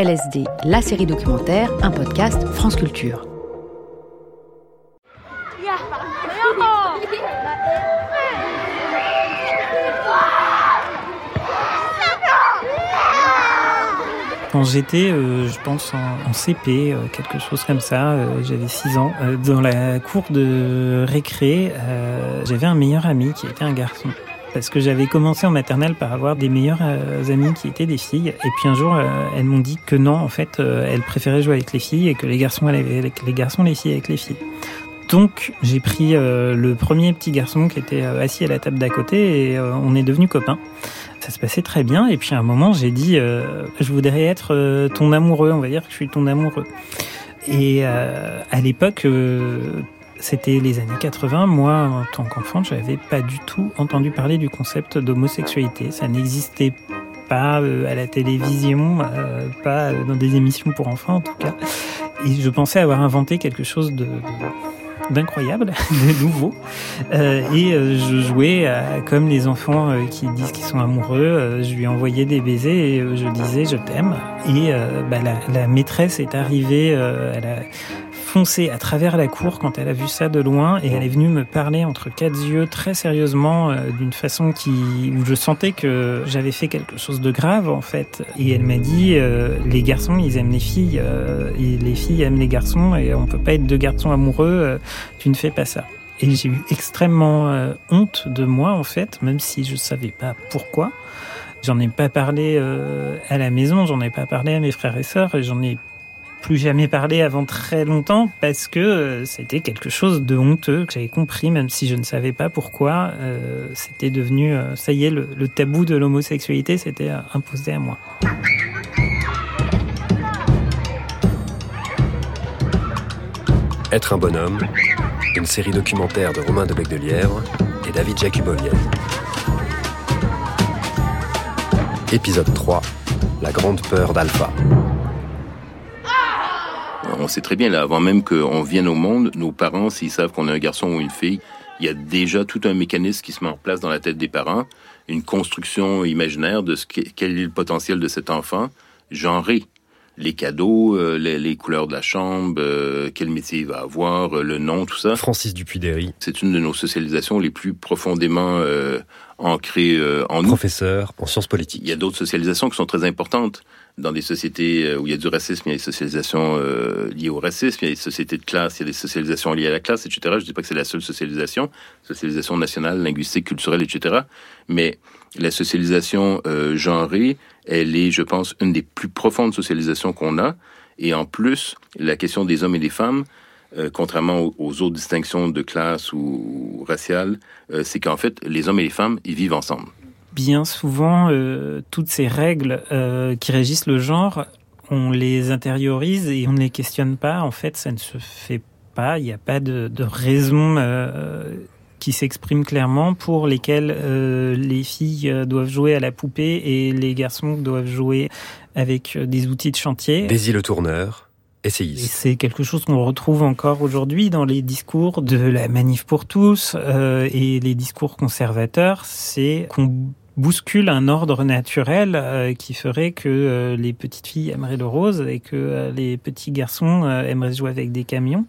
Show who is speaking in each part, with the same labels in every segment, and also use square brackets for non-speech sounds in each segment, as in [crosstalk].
Speaker 1: LSD, la série documentaire, un podcast France Culture.
Speaker 2: Quand j'étais, euh, je pense, en, CP, euh, quelque chose comme ça, euh, j'avais 6 ans, dans la cour de récré, j'avais un meilleur ami qui était un garçon. Parce que j'avais commencé en maternelle par avoir des meilleurs amis qui étaient des filles. Et puis un jour, elles m'ont dit que non, en fait, elles préféraient jouer avec les filles et que les garçons allaient avec les garçons, les filles avec les filles. Donc j'ai pris le premier petit garçon qui était assis à la table d'à côté et on est devenus copains. Ça se passait très bien. Et puis à un moment, j'ai dit, euh, je voudrais être euh, ton amoureux. On va dire que je suis ton amoureux. Et euh, à l'époque, c'était les années 80. Moi, en tant qu'enfant, je n'avais pas du tout entendu parler du concept d'homosexualité. Ça n'existait pas à la télévision, pas dans des émissions pour enfants en tout cas. Et je pensais avoir inventé quelque chose d'incroyable, [laughs] de nouveau. Euh, et euh, je jouais comme les enfants euh, qui disent qu'ils sont amoureux. je lui envoyais des baisers et je disais je t'aime. Et bah, la, la, maîtresse est arrivée, foncé à travers la cour quand elle a vu ça de loin et elle est venue me parler entre quatre yeux très sérieusement euh, d'une façon qui où je sentais que j'avais fait quelque chose de grave en fait. Et elle m'a dit euh, les garçons ils aiment les filles euh, et les filles aiment les garçons et on peut pas être deux garçons amoureux tu ne fais pas ça. Et j'ai eu extrêmement honte de moi en fait même si je savais pas pourquoi. J'en ai pas parlé à la maison, j'en ai pas parlé à mes frères et sœurs, et j'en ai plus jamais parlé avant très longtemps parce que euh, c'était quelque chose de honteux que j'avais compris, même si je ne savais pas pourquoi. Euh, c'était devenu, euh, ça y est, le, tabou de l'homosexualité s'était imposé à moi.
Speaker 3: Être un bonhomme, une série documentaire de Romain de Bec de Lièvre et David Jacubovienne. Épisode 3 La grande peur d'Alpha
Speaker 4: sait très bien, là, avant même qu'on vienne au monde, nos parents, s'ils savent qu'on est un garçon ou une fille, il y a déjà tout un mécanisme qui se met en place dans la tête des parents, une construction imaginaire de ce quel est le potentiel de cet enfant, genré. Les cadeaux, euh, les, couleurs de la chambre, euh, quel métier il va avoir, euh, le nom, tout ça.
Speaker 3: Francis Dupuy-Derry.
Speaker 4: C'est une de nos socialisations les plus profondément ancrées en
Speaker 3: nous. Professeur en sciences politiques.
Speaker 4: Il y a d'autres socialisations qui sont très importantes dans des sociétés euh, où il y a du racisme, il y a des socialisations euh, liées au racisme, il y a des sociétés de classe, il y a des socialisations liées à la classe, etc. Je ne dis pas que c'est la seule socialisation, socialisation nationale, linguistique, culturelle, etc. Mais la socialisation euh, genrée, elle est, je pense, une des plus profondes socialisations qu'on a. Et en plus, la question des hommes et des femmes, contrairement aux, autres distinctions de classe ou, raciales, c'est qu'en fait, les hommes et les femmes, ils vivent ensemble
Speaker 2: bien souvent, euh, toutes ces règles euh, qui régissent le genre, on les intériorise et on ne les questionne pas. En fait, ça ne se fait pas. Il n'y a pas de, de raison euh, qui s'exprime clairement pour lesquelles les filles doivent jouer à la poupée et les garçons doivent jouer avec des outils de chantier.
Speaker 3: Daisy le tourneur.
Speaker 2: C'est quelque chose qu'on retrouve encore aujourd'hui dans les discours de la manif pour tous et les discours conservateurs. C'est qu'on bouscule un ordre naturel euh, qui ferait que euh, les petites filles aimeraient le rose et que euh, les petits garçons aimeraient jouer avec des camions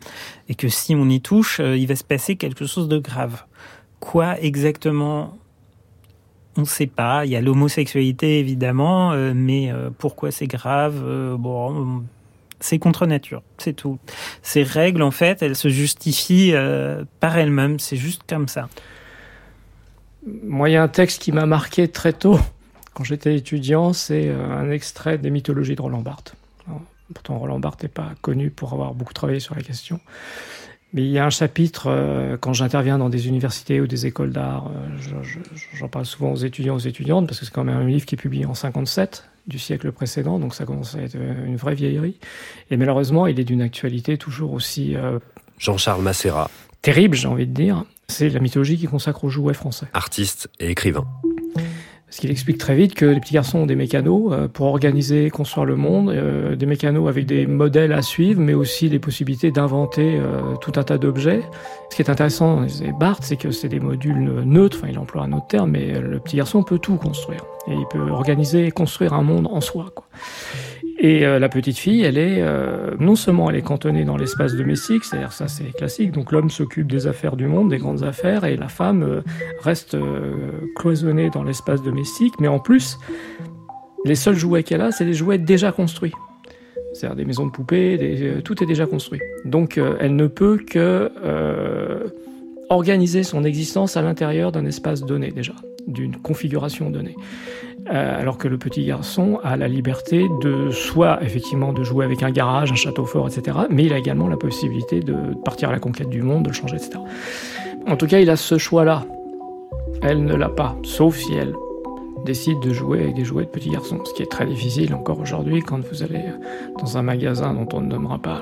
Speaker 2: et que si on y touche, il va se passer quelque chose de grave. Quoi exactement? On ne sait pas. Il y a l'homosexualité évidemment, mais pourquoi c'est grave Bon, c'est contre nature, c'est tout. Ces règles, en fait, elles se justifient par elles-mêmes. C'est juste comme ça.
Speaker 5: Moi, il y a un texte qui m'a marqué très tôt, quand j'étais étudiant, c'est euh, un extrait des mythologies de Roland Barthes. pourtant, Roland Barthes n'est pas connu pour avoir beaucoup travaillé sur la question. Mais il y a un chapitre, euh, quand j'interviens dans des universités ou des écoles d'art, euh, j'en parle souvent aux étudiants, aux étudiantes, parce que c'est quand même un livre qui est publié en 57 du siècle précédent, donc ça commence à être une vraie vieillerie. Et malheureusement, il est d'une actualité toujours aussi...
Speaker 3: Jean-Charles Macera.
Speaker 5: Terrible, j'ai envie de dire. C'est la mythologie qui consacre aux jouets français.
Speaker 3: Artiste et écrivain.
Speaker 5: Parce qu'il explique très vite que les petits garçons ont des mécanos euh, pour organiser, construire le monde, euh, des mécanos avec des modèles à suivre, mais aussi des possibilités d'inventer euh, tout un tas d'objets. Ce qui est intéressant, c'est Barthes, c'est que c'est des modules neutres, enfin il emploie un autre terme, mais le petit garçon peut tout construire. Et il peut organiser et construire un monde en soi. Quoi. Et euh, la petite fille, elle est euh, non seulement elle est cantonnée dans l'espace domestique, c'est-à-dire ça c'est classique, donc l'homme s'occupe des affaires du monde, des grandes affaires, et la femme euh, reste cloisonnée dans l'espace domestique, mais en plus, les seuls jouets qu'elle a, c'est des jouets déjà construits. C'est-à-dire des maisons de poupées, tout est déjà construit. Donc elle ne peut que organiser son existence à l'intérieur d'un espace donné déjà, d'une configuration donnée. Euh, alors que le petit garçon a la liberté de soit effectivement de jouer avec un garage, un château fort, etc., mais il a également la possibilité de partir à la conquête du monde, de le changer, etc. En tout cas, il a ce choix-là. Elle ne l'a pas, sauf si elle décide de jouer avec des jouets de petits garçons, ce qui est très difficile encore aujourd'hui quand vous allez dans un magasin dont on ne nommera pas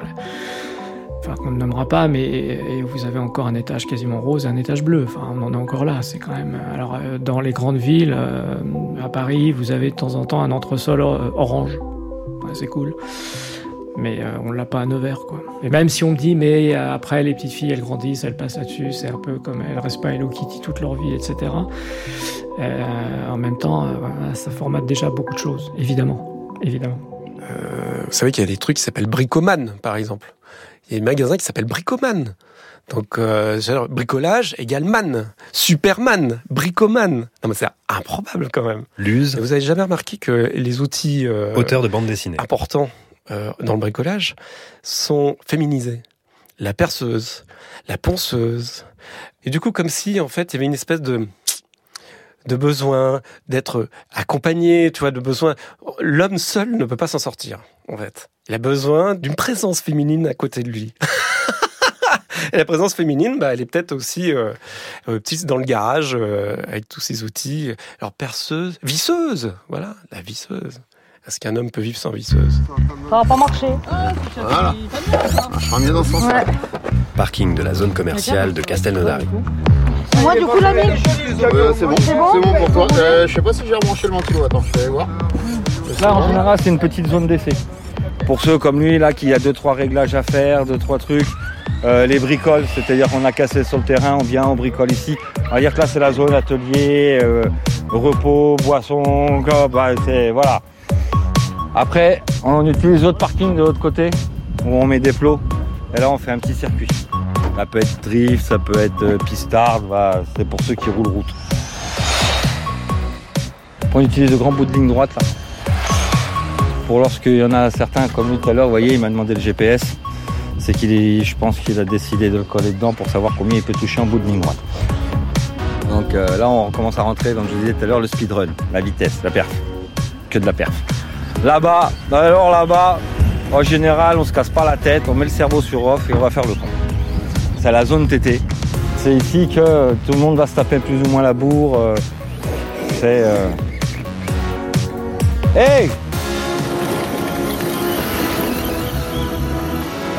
Speaker 5: enfin qu'on ne nommera pas, mais vous avez encore un étage quasiment rose et un étage bleu. Enfin, on en est encore là. C'est quand même. Alors, euh, dans les grandes villes, euh, à Paris, vous avez de temps en temps un entresol euh, orange. c'est cool. Mais on l'a pas à Nevers, quoi. Et même si on me dit, mais après, les petites filles, elles grandissent, elles passent là-dessus, c'est un peu comme elles restent pas Hello Kitty toute leur vie, etc. en même temps, ça formate déjà beaucoup de choses, évidemment. Évidemment.
Speaker 6: vous savez qu'il y a des trucs qui s'appellent bricoman, par exemple. Il y a un magasin qui s'appelle Bricoman. Donc, euh, bricolage égale man. Superman, bricoman. Non, mais c'est improbable quand même.
Speaker 3: Luse.
Speaker 6: vous avez jamais remarqué que les outils...
Speaker 3: Euh, Auteurs de bande dessinée.
Speaker 6: Importants euh, dans le bricolage sont féminisés. La perceuse, la ponceuse. Et du coup, comme si, en fait, il y avait une espèce de de besoin d'être accompagné, tu vois, de besoin. L'homme seul ne peut pas s'en sortir, en fait. Il a besoin d'une présence féminine à côté de lui. [laughs] Et la présence féminine, bah, elle est peut-être aussi euh, euh petite dans le garage euh, avec tous ses outils. Alors perceuse, visseuse, voilà, la visseuse. Est-ce qu'un homme peut vivre sans visseuse?
Speaker 7: Ça va pas marcher.
Speaker 8: voilà. Je bien dans ce sens-là.
Speaker 3: Parking de la zone commerciale de Castelnaudary.
Speaker 7: Moi, du coup, l'ami.
Speaker 8: c'est bon, c'est bon, pour toi. Euh, je sais pas si j'ai rebranché le ventilo. Attends, je vais aller voir.
Speaker 9: Là, en général, c'est une petite zone d'essai. Pour ceux comme lui, là, qui a deux trois réglages à faire, deux trois trucs. Euh, les bricoles, c'est-à-dire qu'on a cassé sur le terrain, on vient, on bricole ici. On va dire que là, c'est la zone atelier, euh, repos, boisson, bah, c'est voilà. Après, on utilise l'autre parking de l'autre côté, où on met des plots. Et là, on fait un petit circuit. Ça peut être drift, ça peut être euh, pistard, c'est pour ceux qui roulent route. On utilise de grands bouts de ligne droite. Pour lorsqu'il y en a certains, comme lui tout à l'heure, vous voyez, il m'a demandé le GPS. C'est qu'il je pense qu'il a décidé de le coller dedans pour savoir combien il peut toucher en bout de ligne droite. Donc euh, là, on commence à rentrer, comme je vous disais tout à l'heure, le speedrun, la vitesse, la perf. Que de la perf. Là-bas, alors là-bas, en général, on se casse pas la tête, on met le cerveau sur off et on va faire le pont c'est la zone TT. C'est ici que tout le monde va se taper plus ou moins la bourre. Euh, c'est. Euh... Hey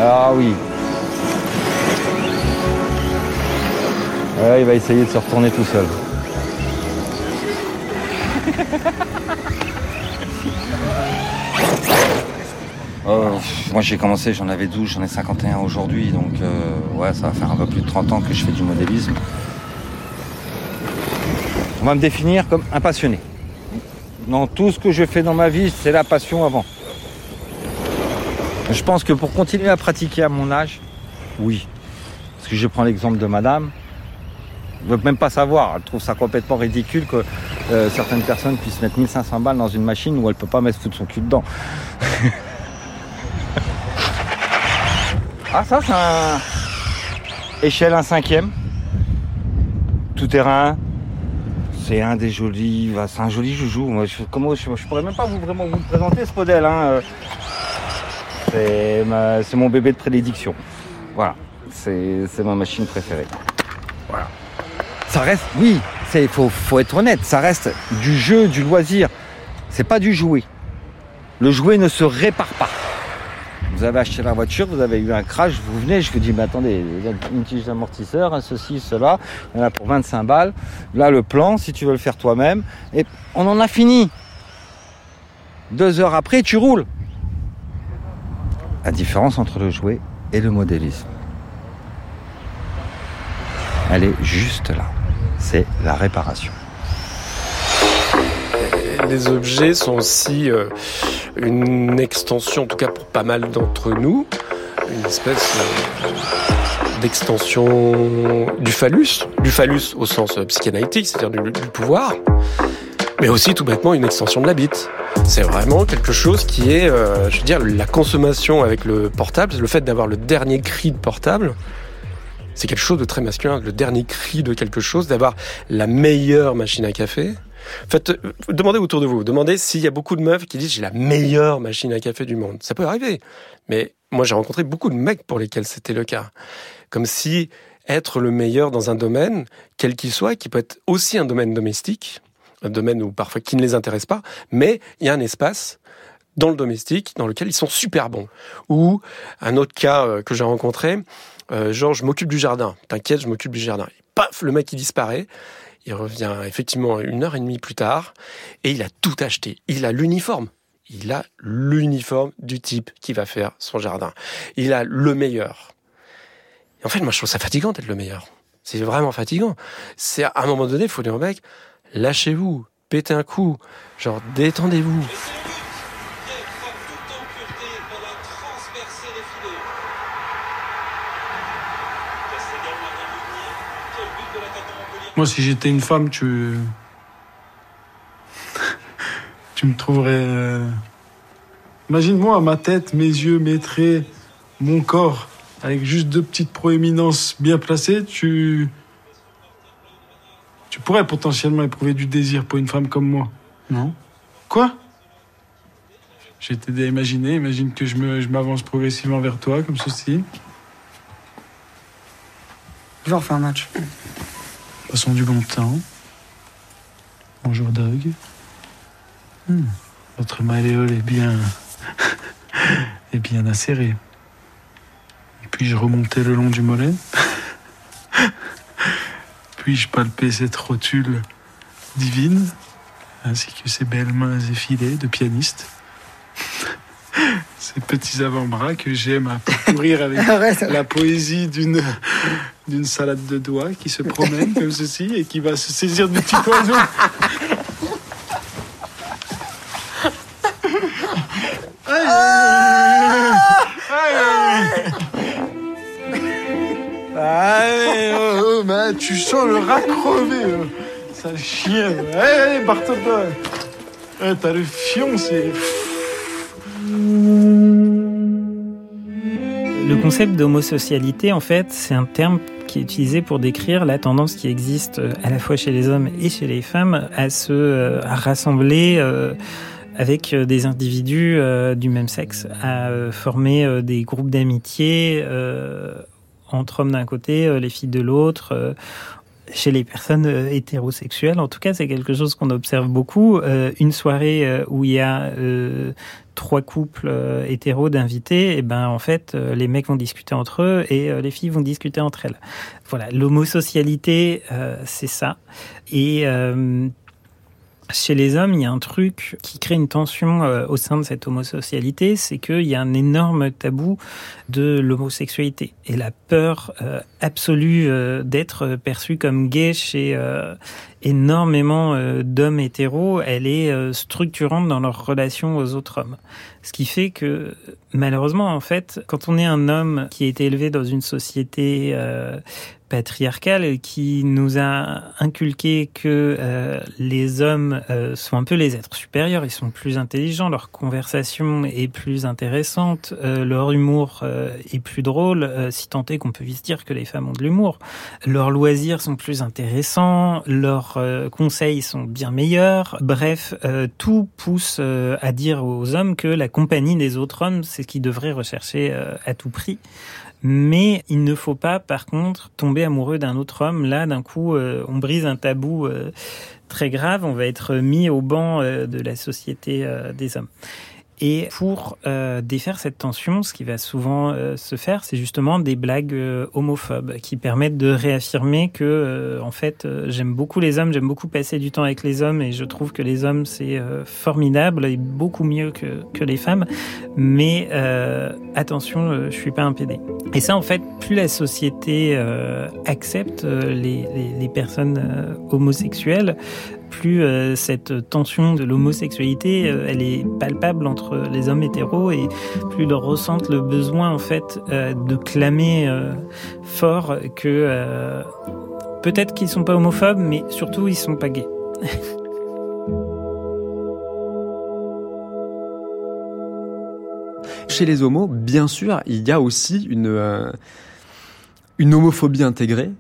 Speaker 9: Ah oui. il va essayer de se retourner tout seul. [laughs] Euh, moi j'ai commencé, j'en avais 12, j'en ai 51 aujourd'hui, donc euh, ouais, ça va faire un peu plus de 30 ans que je fais du modélisme. On va me définir comme un passionné. Dans tout ce que je fais dans ma vie, c'est la passion avant. Je pense que pour continuer à pratiquer à mon âge, oui. Parce que je prends l'exemple de madame, elle ne veut même pas savoir. Elle trouve ça complètement ridicule que euh, certaines personnes puissent mettre 1500 balles dans une machine où elle ne peut pas mettre foutre son cul dedans. Ah ça c'est un échelle un cinquième. Tout terrain. C'est un des jolis. C'est un joli joujou. Moi, je, comment, je, pourrais même pas vous vraiment vous présenter ce modèle. Hein. C'est mon bébé de prédiction. Voilà. C'est ma machine préférée. Voilà. Ça reste, oui, il faut, faut être honnête, ça reste du jeu, du loisir. C'est pas du jouet. Le jouet ne se répare pas. Vous avez acheté la voiture, vous avez eu un crash, vous venez, je vous dis, mais attendez, il y a une tige d'amortisseur, ceci, cela, il y en a pour 25 balles. Là, le plan, si tu veux le faire toi-même, et on en a fini. Deux heures après, tu roules. La différence entre le jouet et le modélisme, elle est juste là. C'est la réparation.
Speaker 6: Les objets sont aussi euh, une extension, en tout cas pour pas mal d'entre nous, une espèce euh, d'extension du phallus, du phallus au sens euh, psychanalytique, c'est-à-dire du, pouvoir, mais aussi tout bêtement une extension de la bite. C'est vraiment quelque chose qui est, euh, je veux dire, la consommation avec le portable, le fait d'avoir le dernier cri de portable, c'est quelque chose de très masculin, le dernier cri de quelque chose, d'avoir la meilleure machine à café. Faites, euh, demandez autour de vous, demandez s'il y a beaucoup de meufs qui disent j'ai la meilleure machine à café du monde. Ça peut arriver, mais moi j'ai rencontré beaucoup de mecs pour lesquels c'était le cas. Comme si être le meilleur dans un domaine, quel qu'il soit, qui peut être aussi un domaine domestique, un domaine où parfois qui ne les intéresse pas, mais il y a un espace dans le domestique dans lequel ils sont super bons. Ou un autre cas euh, que j'ai rencontré, euh, genre je m'occupe du jardin, t'inquiète, je m'occupe du jardin. Paf, le mec il disparaît. Il revient effectivement une heure et demie plus tard et il a tout acheté. Il a l'uniforme. Il a l'uniforme du type qui va faire son jardin. Il a le meilleur. En fait, moi, je trouve ça fatigant d'être le meilleur. C'est vraiment fatigant. C'est à un moment donné, il faut dire au mec, lâchez-vous, pétez un coup, genre détendez-vous.
Speaker 10: Moi, si j'étais une femme, tu. tu me trouverais. euh, Imagine-moi, ma tête, mes yeux, mes traits, mon corps, avec juste deux petites proéminences bien placées, tu. Tu pourrais potentiellement éprouver du désir pour une femme comme moi. Non Quoi? J'ai t'aider à imaginer. Imagine que je me- je m'avance progressivement vers toi, comme ceci.
Speaker 11: Je vais refaire un match.
Speaker 10: Passons du bon temps. Bonjour Doug. Hmm, Votre malléole est bien. [laughs] est bien acérée. Puis-je remonter le long du mollet? [laughs] Puis-je palper cette rotule divine ainsi que ces belles mains effilées de pianiste? Ces petits avant-bras que j'aime à parcourir avec
Speaker 11: Arrête.
Speaker 10: la poésie d'une d'une salade de doigts qui se promène comme ceci et qui va se saisir du petit oiseau. Allez, oh, oh, tu sens le rat crevé, oh. sale chien. Allez, allez, barre-toi. Eh, T'as le fion, c'est...
Speaker 2: concept d'homosocialité, en fait, c'est un terme qui est utilisé pour décrire la tendance qui existe euh, à la fois chez les hommes et chez les femmes à se euh, rassembler euh, avec des individus du même sexe, à former des groupes d'amitié entre hommes d'un côté, les filles de l'autre. chez les personnes hétérosexuelles, en tout cas, c'est quelque chose qu'on observe beaucoup. Une soirée où il y a trois couples euh, hétéros d'invités, et ben en fait, euh, les mecs vont discuter entre eux et euh, les filles vont discuter entre elles. Voilà, l'homosocialité, c'est ça. Et chez les hommes, il y a un truc qui crée une tension euh, au sein de cette homosocialité, c'est qu'il y a un énorme tabou de l'homosexualité et la peur euh, absolue euh, d'être perçu comme gay chez énormément d'hommes hétéros, elle est structurante dans leur relation aux autres hommes. Ce qui fait que malheureusement, en fait, quand on est un homme qui a été élevé dans une société patriarcale qui nous a inculqué que euh, les hommes euh, sont un peu les êtres supérieurs, ils sont plus intelligents, leur conversation est plus intéressante, euh, leur humour euh, est plus drôle, euh, si tant est qu'on peut se dire que les femmes ont de l'humour. Leurs loisirs sont plus intéressants, leurs euh, conseils sont bien meilleurs. Bref, tout pousse à dire aux hommes que la compagnie des autres hommes, c'est ce qu'ils devraient rechercher à tout prix. Mais il ne faut pas, par contre, tomber amoureux d'un autre homme. Là, d'un coup, euh, on brise un tabou euh, très grave. On va être mis au banc euh, de la société des hommes. Et pour euh, défaire cette tension, ce qui va souvent euh, se faire, c'est justement des blagues euh, homophobes qui permettent de réaffirmer que, euh, en fait, euh, j'aime beaucoup les hommes, j'aime beaucoup passer du temps avec les hommes et je trouve que les hommes c'est euh, formidable et beaucoup mieux que, que les femmes. Mais attention, je suis pas un PD. Et ça, en fait, plus la société accepte les, les, les personnes homosexuelles, plus euh, cette tension de l'homosexualité, euh, elle est palpable entre les hommes hétéros et plus ils ressentent le besoin en fait euh, de clamer fort que peut-être qu'ils sont pas homophobes, mais surtout ils sont pas gays. [laughs]
Speaker 12: Chez les homos, bien sûr, il y a aussi une homophobie intégrée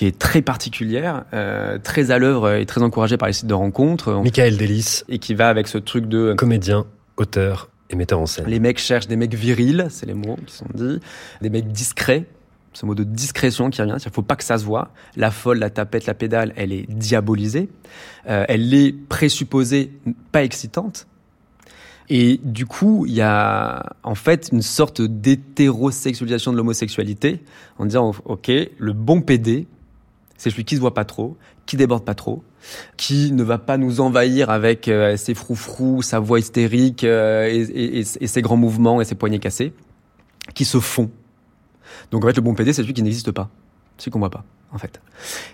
Speaker 12: qui est très particulière, euh, très à l'œuvre et très encouragée par les sites de rencontres.
Speaker 3: Michael Delis.
Speaker 12: Et qui va avec ce truc de...
Speaker 3: Comédien, auteur et metteur en scène.
Speaker 12: Les mecs cherchent des mecs virils, c'est les mots qui sont dits, des mecs discrets, ce mot de discrétion qui revient, il faut pas que ça se voit. La folle, la tapette, la pédale, elle est diabolisée. Euh, elle est présupposée pas excitante. Et du coup, il y a en fait une sorte d'hétérosexualisation de l'homosexualité en disant, OK, le bon PD, c'est celui qui se voit pas trop, qui déborde pas trop, qui ne va pas nous envahir avec euh, ses froufrous, sa voix hystérique euh, et, ses grands mouvements et ses poignets cassés, qui se font. Donc en fait, le bon PD, c'est celui qui n'existe pas, celui qu'on voit pas, en fait.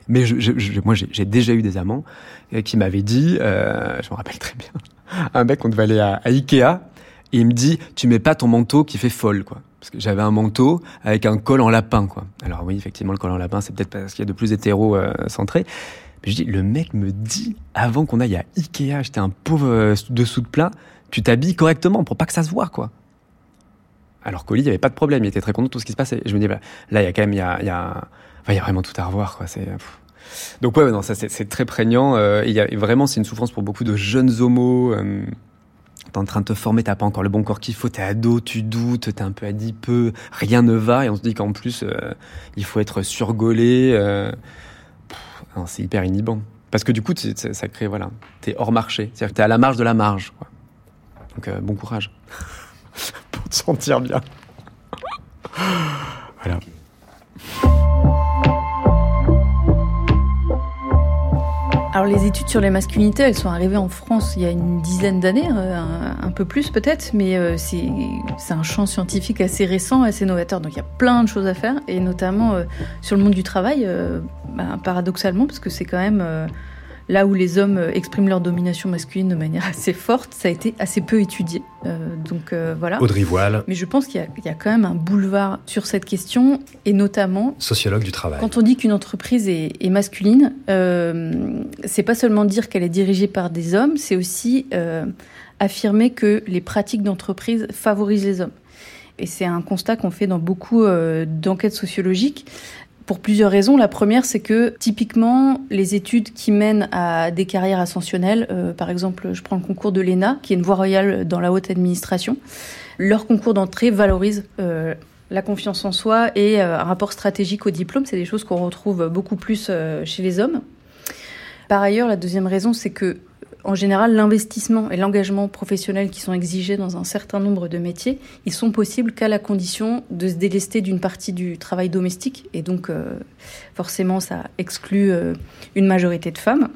Speaker 12: Mais je, moi, j'ai déjà eu des amants euh, qui m'avaient dit, je me rappelle très bien, [laughs] un mec, on devait aller à, à Ikea, et il me dit, tu mets pas ton manteau qui fait folle, quoi j'avais un manteau avec un col en lapin, quoi. Alors oui, effectivement, le col en lapin, c'est peut-être parce qu'il y a de plus hétéro euh. Mais je dis, le mec me dit, avant qu'on aille à Ikea acheter un pauvre euh, dessous de plat, tu t'habilles correctement pour pas que ça se voit, quoi. Alors qu'au lit, il n'y avait pas de problème, il était très content de tout ce qui se passait. je me dis, bah, là, il y a quand même, il y a, y a, y a vraiment tout à revoir, quoi. Donc ouais, non, ça c'est très prégnant. Euh, il y a vraiment, c'est une souffrance pour beaucoup de jeunes homos t'es en train de te former, t'as pas encore le bon corps qu'il faut, t'es ado, tu doutes, t'es un peu adipeux, rien ne va, et on se dit qu'en plus, euh, il faut être surgolé. Euh, c'est hyper inhibant. Parce que du coup, ça crée, voilà, t'es hors marché. C'est-à-dire que t'es à la marge de la marge. Quoi. Donc, euh, bon courage. [laughs] Pour te sentir bien. voilà.
Speaker 13: Alors les études sur les masculinités, elles sont arrivées en France il y a une dizaine d'années, euh, un, peu plus peut-être, mais euh, c'est un champ scientifique assez récent, assez novateur, donc il y a plein de choses à faire, et notamment euh, sur le monde du travail, bah, paradoxalement, parce que c'est quand même là où les hommes expriment leur domination masculine de manière assez forte, ça a été assez peu étudié. Euh, donc euh, voilà.
Speaker 3: Audrey Voile.
Speaker 13: Mais je pense qu'il y, a quand même un boulevard sur cette question, et notamment.
Speaker 3: Sociologue du travail.
Speaker 13: Quand on dit qu'une entreprise est, masculine, euh, c'est pas seulement dire qu'elle est dirigée par des hommes, c'est aussi affirmer que les pratiques d'entreprise favorisent les hommes. Et c'est un constat qu'on fait dans beaucoup d'enquêtes sociologiques pour plusieurs raisons. La première, c'est que typiquement, les études qui mènent à des carrières ascensionnelles, euh, par exemple, je prends le concours de l'ENA, qui est une voie royale dans la haute administration, leur concours d'entrée valorise euh, la confiance en soi et euh, un rapport stratégique au diplôme. C'est des choses qu'on retrouve beaucoup plus chez les hommes. Par ailleurs, la deuxième raison, c'est que en général, l'investissement et l'engagement professionnel qui sont exigés dans un certain nombre de métiers, ils sont possibles qu'à la condition de se délester d'une partie du travail domestique. Et donc, euh, forcément, ça exclut euh, une majorité de femmes.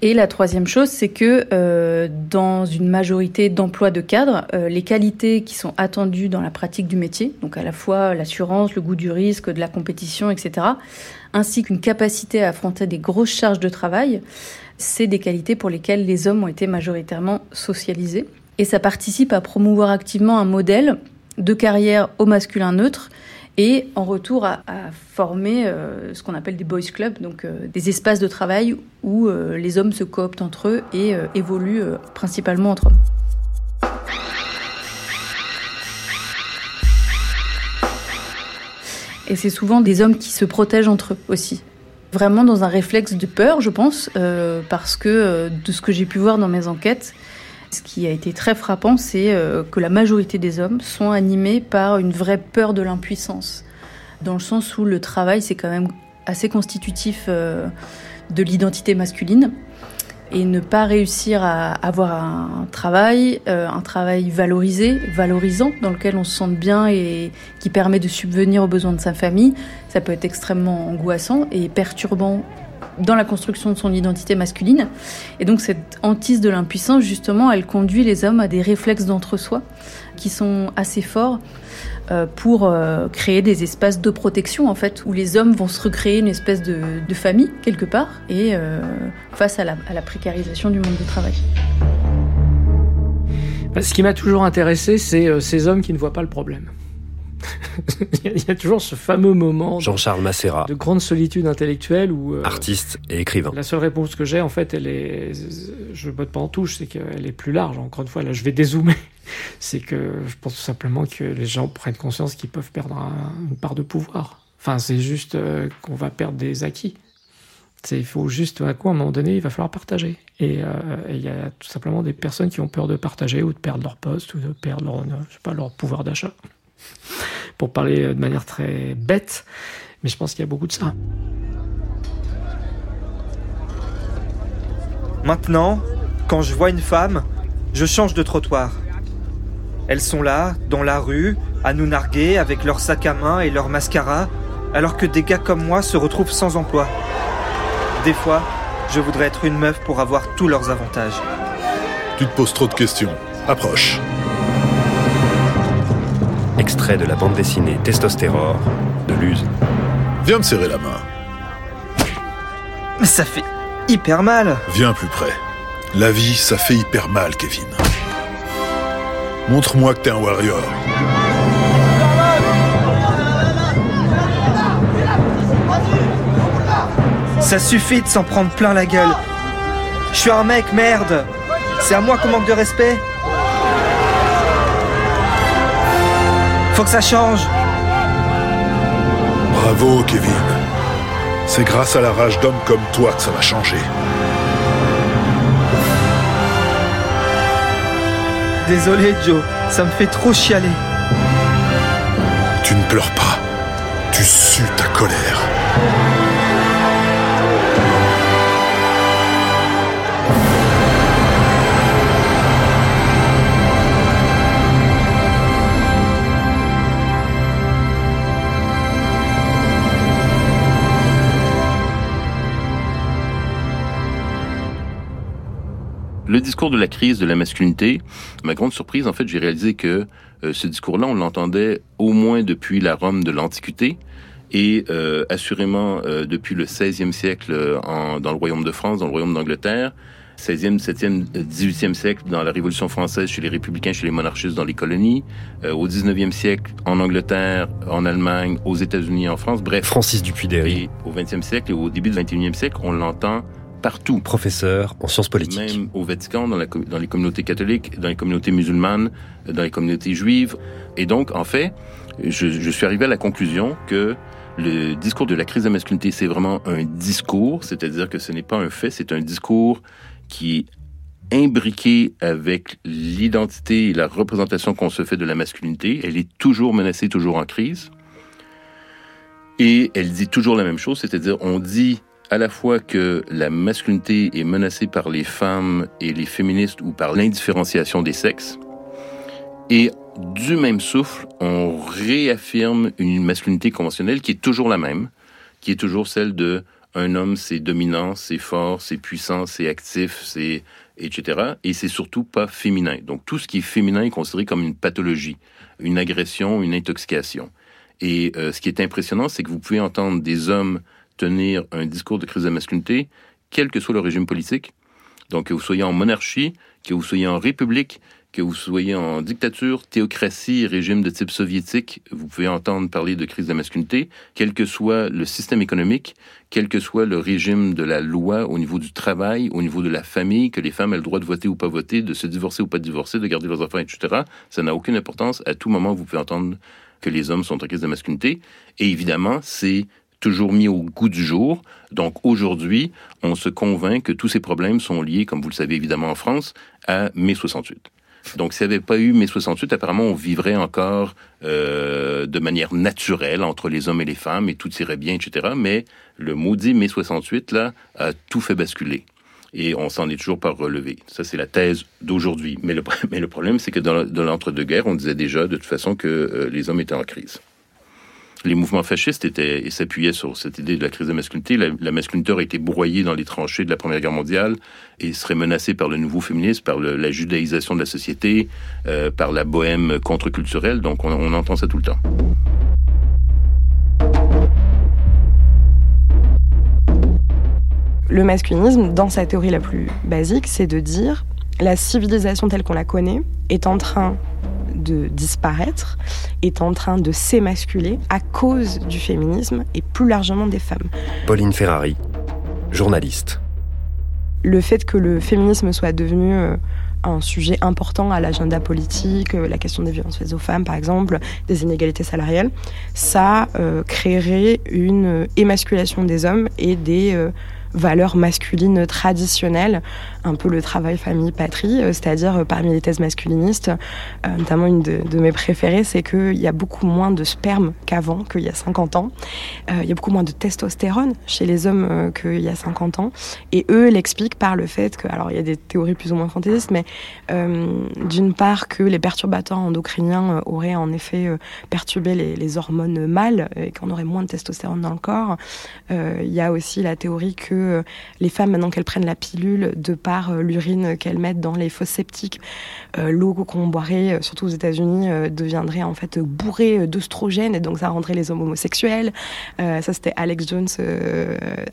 Speaker 13: Et la troisième chose, c'est que euh, dans une majorité d'emplois de cadre, les qualités qui sont attendues dans la pratique du métier, donc à la fois l'assurance, le goût du risque, de la compétition, etc., ainsi qu'une capacité à affronter des grosses charges de travail, c'est des qualités pour lesquelles les hommes ont été majoritairement socialisés. Et ça participe à promouvoir activement un modèle de carrière au masculin neutre et en retour à, former euh, ce qu'on appelle des boys clubs, donc euh, des espaces de travail où euh, les hommes se cooptent entre eux et évoluent principalement entre hommes. Et c'est souvent des hommes qui se protègent entre eux aussi vraiment dans un réflexe de peur, je pense, euh, parce que euh, de ce que j'ai pu voir dans mes enquêtes, ce qui a été très frappant, c'est euh, que la majorité des hommes sont animés par une vraie peur de l'impuissance, dans le sens où le travail, c'est quand même assez constitutif de l'identité masculine et ne pas réussir à avoir un travail, euh, un travail valorisé, valorisant, dans lequel on se sente bien et qui permet de subvenir aux besoins de sa famille, ça peut être extrêmement angoissant et perturbant dans la construction de son identité masculine. Et donc cette hantise de l'impuissance, justement, elle conduit les hommes à des réflexes d'entre-soi qui sont assez forts euh, pour euh, créer des espaces de protection, en fait, où les hommes vont se recréer une espèce de, famille, quelque part, et euh, face à la, à la précarisation du monde du travail.
Speaker 5: Bah, Ce qui m'a toujours intéressé, c'est ces hommes qui ne voient pas le problème. [laughs] Il y a toujours ce fameux moment
Speaker 3: Jean-Charles
Speaker 5: de grande solitude intellectuelle où euh,
Speaker 3: artiste et écrivain.
Speaker 5: la seule réponse que j'ai, en fait, elle est, je botte pas en touche, c'est qu'elle est plus large. Encore une fois, là, je vais dézoomer. [laughs] C'est que je pense tout simplement que les gens prennent conscience qu'ils peuvent perdre un- une part de pouvoir. Enfin, c'est juste euh, qu'on va perdre des acquis. Il faut juste, à quoi, à un moment donné, il va falloir partager. Et euh, et il y a tout simplement des personnes qui ont peur de partager ou de perdre leur poste ou de perdre leur, je sais pas, leur pouvoir d'achat. Pour parler euh, de manière très bête, mais je pense qu'il y a beaucoup de ça.
Speaker 14: Maintenant, quand je vois une femme, je change de trottoir. Elles sont là, dans la rue, à nous narguer avec leur sac à main et leur mascara, alors que des gars comme moi se retrouvent sans emploi. Des fois, je voudrais être une meuf pour avoir tous leurs avantages.
Speaker 15: Tu te poses trop de questions. Approche.
Speaker 3: Extrait de la bande dessinée Testostérore de Luz.
Speaker 15: Viens me serrer la main.
Speaker 14: Mais ça fait hyper mal.
Speaker 15: Viens plus près. La vie, ça fait hyper mal, Kevin. Montre-moi que t'es un warrior.
Speaker 14: Ça suffit de s'en prendre plein la gueule. Je suis un mec, merde. C'est à moi qu'on manque de respect. Faut que ça change.
Speaker 15: Bravo, Kevin. C'est grâce à la rage d'homme comme toi que ça va changer.
Speaker 14: Désolé, Joe. Ça me fait trop chialer.
Speaker 15: Tu ne pleures pas. Tu sues ta colère.
Speaker 4: Le discours de la crise de la masculinité, ma grande surprise, en fait, j'ai réalisé que euh, ce discours-là, on l'entendait au moins depuis la Rome de l'Antiquité et euh, assurément euh, depuis le 16e siècle euh, en, dans le Royaume de France, dans le Royaume d'Angleterre, 16e, 7e, euh, 18e siècle dans la Révolution française chez les républicains, chez les monarchistes dans les colonies, euh, au 19e siècle en Angleterre, en Allemagne, aux États-Unis, en France, bref.
Speaker 3: Francis Dupuy-Derry.
Speaker 4: Au 20e siècle et au début du 21e siècle, on l'entend partout.
Speaker 3: Professeur en sciences politiques.
Speaker 4: Même au Vatican, dans, la, com- dans les communautés catholiques, dans les communautés musulmanes, dans les communautés juives. Et donc, en fait, je, je suis arrivé à la conclusion que le discours de la crise de la masculinité, c'est vraiment un discours, c'est-à-dire que ce n'est pas un fait, c'est un discours qui est imbriqué avec l'identité et la représentation qu'on se fait de la masculinité. Elle est toujours menacée, toujours en crise. Et elle dit toujours la même chose, c'est-à-dire on dit à la fois que la masculinité est menacée par les femmes et les féministes ou par l'indifférenciation des sexes. Et du même souffle, on réaffirme une masculinité conventionnelle qui est toujours la même, qui est toujours celle de un homme, c'est dominant, c'est fort, c'est puissant, c'est actif, c'est etc. Et c'est surtout pas féminin. Donc tout ce qui est féminin est considéré comme une pathologie, une agression, une intoxication. Et euh, ce qui est impressionnant, c'est que vous pouvez entendre des hommes tenir un discours de crise de masculinité, quel que soit le régime politique. Donc que vous soyez en monarchie, que vous soyez en république, que vous soyez en dictature, théocratie, régime de type soviétique, vous pouvez entendre parler de crise de masculinité, quel que soit le système économique, quel que soit le régime de la loi au niveau du travail, au niveau de la famille, que les femmes aient le droit de voter ou pas voter, de se divorcer ou pas divorcer, de garder leurs enfants, etc. Ça n'a aucune importance. À tout moment, vous pouvez entendre que les hommes sont en crise de masculinité. Et évidemment, c'est toujours mis au goût du jour. Donc aujourd'hui, on se convainc que tous ces problèmes sont liés, comme vous le savez évidemment en France, à mai 68. Donc, s'il n'y avait pas eu mai 68, apparemment, on vivrait encore euh, de manière naturelle entre les hommes et les femmes et tout irait bien, etc. Mais le maudit mai 68, là, a tout fait basculer. Et on s'en est toujours pas relevé. Ça, c'est la thèse d'aujourd'hui. Mais le, [laughs] mais le problème, c'est que dans, l'entre-deux-guerres, on disait déjà de toute façon que euh, les hommes étaient en crise. Les mouvements fascistes étaient et s'appuyaient sur cette idée de la crise de masculinité. La, la, masculinité aurait été broyée dans les tranchées de la Première Guerre mondiale et serait menacée par le nouveau féminisme, par la judaïsation de la société, euh, par la bohème contre-culturelle. Donc on, on entend ça tout le temps.
Speaker 16: Le masculinisme, dans sa théorie la plus basique, c'est de dire la civilisation telle qu'on la connaît est en train de disparaître, est en train de s'émasculer à cause du féminisme et plus largement des femmes.
Speaker 3: Pauline Ferrari, journaliste.
Speaker 16: Le fait que le féminisme soit devenu euh, un sujet important à l'agenda politique, euh, la question des violences faites aux femmes par exemple, des inégalités salariales, ça euh, créerait une émasculation des hommes et des euh, valeurs masculines traditionnelles, un peu le travail famille-patrie, euh, c'est-à-dire euh, parmi les thèses masculinistes, euh, notamment une de, mes préférées, c'est qu'il y a beaucoup moins de sperme qu'avant, qu'il y a 50 ans. Il y a beaucoup moins de testostérone chez les hommes qu'il y a 50 ans. Et eux l'expliquent par le fait que, alors il y a des théories plus ou moins fantaisistes, mais d'une part que les perturbateurs endocriniens auraient en effet perturbé les hormones mâles et qu'on aurait moins de testostérone dans le corps. Il y a aussi la théorie que les femmes, maintenant qu'elles prennent la pilule, de par l'urine qu'elles mettent dans les fosses septiques, euh, l'eau qu'on boirait, surtout aux États-Unis, euh, deviendrait en fait bourrée d'œstrogènes et donc ça rendrait les hommes homosexuels. Euh, ça, c'était Alex Jones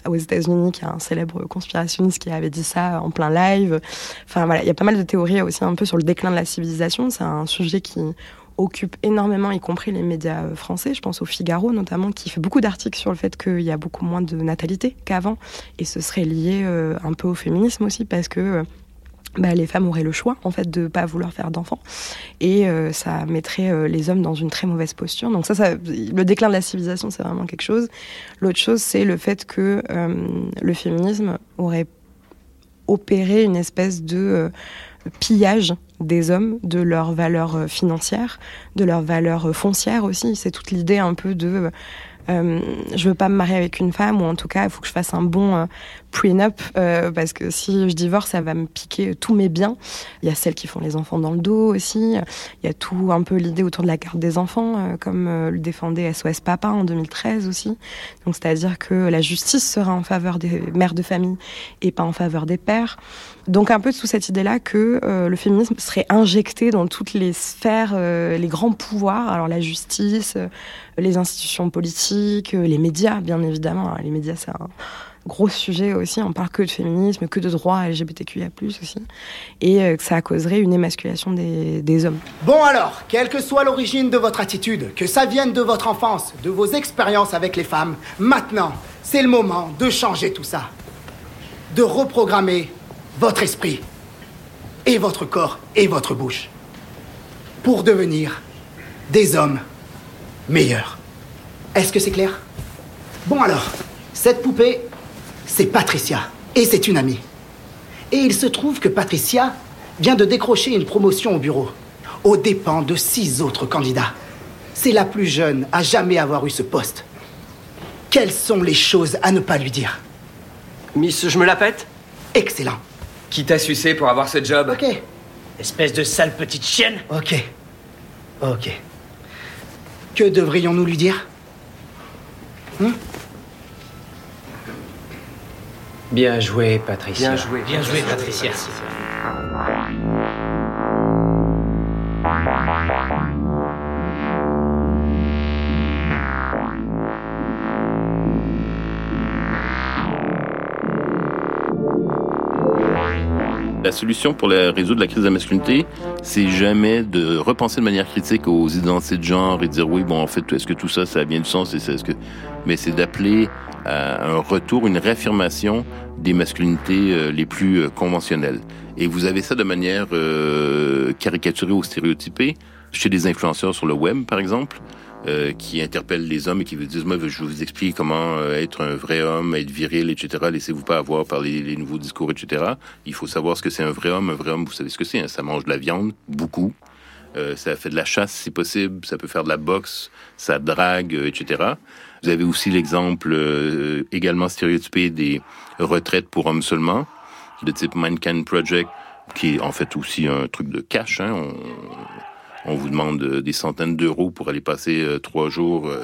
Speaker 16: aux États-Unis, qui est un célèbre conspirationniste qui avait dit ça en plein live. Enfin voilà, il y a pas mal de théories aussi un peu sur le déclin de la civilisation. C'est un sujet qui occupe énormément, y compris les médias français. Je pense au Figaro notamment, qui fait beaucoup d'articles sur le fait qu'il y a beaucoup moins de natalité qu'avant. Et ce serait lié euh, un peu au féminisme aussi, parce que euh, bah, les femmes auraient le choix en fait de pas vouloir faire d'enfants et euh, ça mettrait euh, les hommes dans une très mauvaise posture donc ça, ça le déclin de la civilisation c'est vraiment quelque chose l'autre chose c'est le fait que euh, le féminisme aurait opéré une espèce de pillage des hommes de leurs valeurs financières, de leurs valeurs foncières aussi. C'est toute l'idée un peu de euh, je veux pas me marier avec une femme ou en tout cas il faut que je fasse un bon euh, prenup euh, parce que si je divorce ça va me piquer tous mes biens. Il y a celles qui font les enfants dans le dos aussi. Il y a tout un peu l'idée autour de la carte des enfants euh, comme euh, le défendait SOS Papa en 2013 aussi. Donc c'est à dire que la justice sera en faveur des mères de famille et pas en faveur des pères. Donc un peu sous cette idée là que le féminisme serait injecté dans toutes les sphères les grands pouvoirs. Alors la justice les institutions politiques, les médias, bien évidemment. Les médias, c'est un gros sujet aussi. On parle que de féminisme, que de droits LGBTQIA+, aussi. Et que ça causerait une émasculation des hommes.
Speaker 17: Bon alors, quelle que soit l'origine de votre attitude, que ça vienne de votre enfance, de vos expériences avec les femmes, maintenant, c'est le moment de changer tout ça. De reprogrammer votre esprit, et votre corps, et votre bouche. Pour devenir des hommes meilleur. Est-ce que c'est clair? Bon alors, cette poupée, c'est Patricia, et c'est une amie. Et il se trouve que Patricia vient de décrocher une promotion au bureau, aux dépens de six autres candidats. C'est la plus jeune à jamais avoir eu ce poste. Quelles sont les choses à ne pas lui dire?
Speaker 18: Miss, je me la pète?
Speaker 17: Excellent.
Speaker 18: Qui t'a sucé pour avoir ce job?
Speaker 17: Ok.
Speaker 18: Espèce de sale petite chienne
Speaker 17: Ok. Ok. Que devrions-nous lui dire? Hmm
Speaker 18: Bien joué, Patricia.
Speaker 17: Bien joué.
Speaker 18: Bien joué, Patricia.
Speaker 4: La solution pour la, résoudre la crise de la masculinité, c'est jamais de repenser de manière critique aux identités de genre et dire oui, bon, en fait, est-ce que tout ça, ça a bien du sens et c'est ce que, mais c'est d'appeler à un retour, une réaffirmation des masculinités euh, les plus euh, conventionnelles. Et vous avez ça de manière euh, caricaturée ou stéréotypée chez des influenceurs sur le web, par exemple. Euh, qui interpellent les hommes et qui vous disent moi je vous explique comment euh, être un vrai homme, être viril, etc. Laissez-vous pas avoir par les, les, nouveaux discours, etc. Il faut savoir ce que c'est un vrai homme. Un vrai homme, vous savez ce que c'est. Hein? Ça mange de la viande, beaucoup. Euh, ça fait de la chasse si possible. Ça peut faire de la boxe. Ça drague, etc. Vous avez aussi l'exemple euh, également stéréotypé des retraites pour hommes seulement, de type Mankind Project, qui est en fait aussi un truc de cash. Hein? On, on vous demande des centaines d'euros pour aller passer euh, trois jours euh,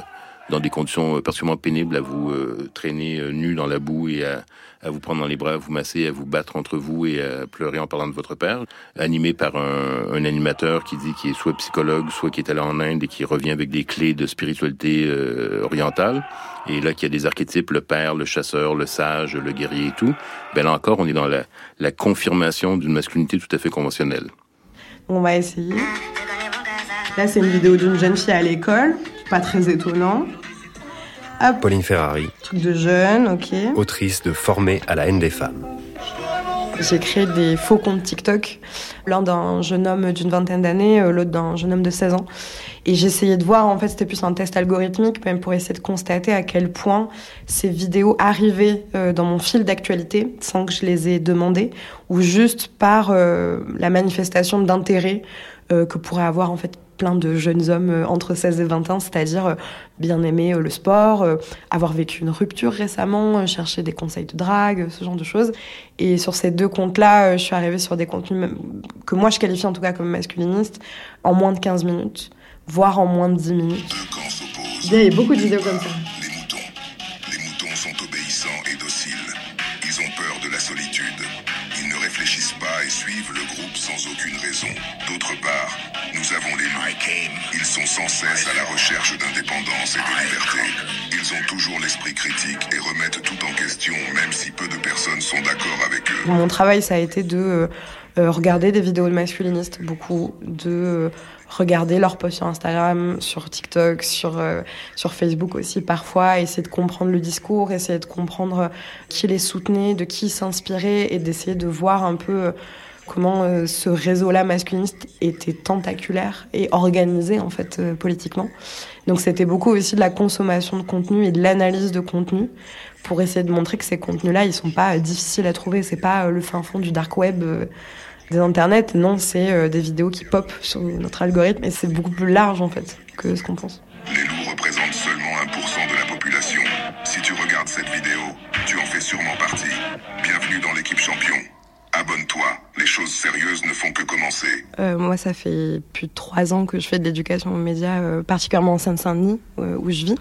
Speaker 4: dans des conditions euh, particulièrement pénibles, à vous euh, traîner euh, nu dans la boue et à, vous prendre dans les bras, à vous masser, à vous battre entre vous et à pleurer en parlant de votre père. Animé par un, animateur qui dit qu'il est soit psychologue, soit qui est allé en Inde et qui revient avec des clés de spiritualité euh, orientale. Et là, qu'il y a des archétypes, le père, le chasseur, le sage, le guerrier et tout. Ben là encore, on est dans la, la confirmation d'une masculinité tout à fait conventionnelle.
Speaker 16: On va essayer. Là, c'est une vidéo d'une jeune fille à l'école, pas très étonnant. Hop,
Speaker 3: Pauline Ferrari,
Speaker 16: truc de jeune, ok.
Speaker 3: autrice de Formée à la haine des femmes.
Speaker 16: J'ai créé des faux comptes TikTok, l'un d'un jeune homme d'une vingtaine d'années, euh, l'autre d'un jeune homme de 16 ans. Et j'essayais de voir, en fait, c'était plus un test algorithmique, même pour essayer de constater à quel point ces vidéos arrivaient euh, dans mon fil d'actualité sans que je les ai demandées, ou juste par euh, la manifestation d'intérêt que pourraient avoir, en fait, plein de jeunes hommes euh, entre 16 et 20 ans, c'est-à-dire euh, bien aimer euh, le sport, euh, avoir vécu une rupture récemment, euh, chercher des conseils de drague, ce genre de choses. Et sur ces deux comptes-là, euh, je suis arrivée sur des contenus que moi je qualifie en tout cas comme masculinistes en moins de 15 minutes, voire en moins de 10 minutes. Il y a beaucoup de vidéos comme ça.
Speaker 15: D'autre part, nous avons les loups. Ils sont sans cesse à la recherche d'indépendance et de liberté. Ils ont toujours l'esprit critique et remettent tout en question, même si peu de personnes sont d'accord avec eux.
Speaker 16: Mon travail, ça a été de euh, euh, regarder des vidéos de masculinistes, beaucoup, de euh, regarder leurs posts sur Instagram, sur TikTok, sur, euh, sur Facebook aussi parfois, essayer de comprendre le discours, essayer de comprendre qui les soutenait, de qui s'inspirait et d'essayer de voir un peu comment euh, ce réseau-là masculiniste était tentaculaire et organisé en fait euh, politiquement. Donc c'était beaucoup aussi de la consommation de contenu et de l'analyse de contenu pour essayer de montrer que ces contenus-là, ils sont pas euh, difficiles à trouver. C'est pas le fin fond du dark web des internets. Non, c'est des vidéos qui pop sur notre algorithme et c'est beaucoup plus large en fait que ce qu'on pense.
Speaker 15: Les loups représentent seulement 1% de la population. Si tu regardes cette vidéo, tu en fais sûrement partie. Bienvenue dans l'équipe champion. Abonne-toi, les choses sérieuses ne font que commencer.
Speaker 16: Euh, moi, ça fait plus de trois ans que je fais de l'éducation aux médias, euh, particulièrement en Seine-Saint-Denis, euh, où je vis,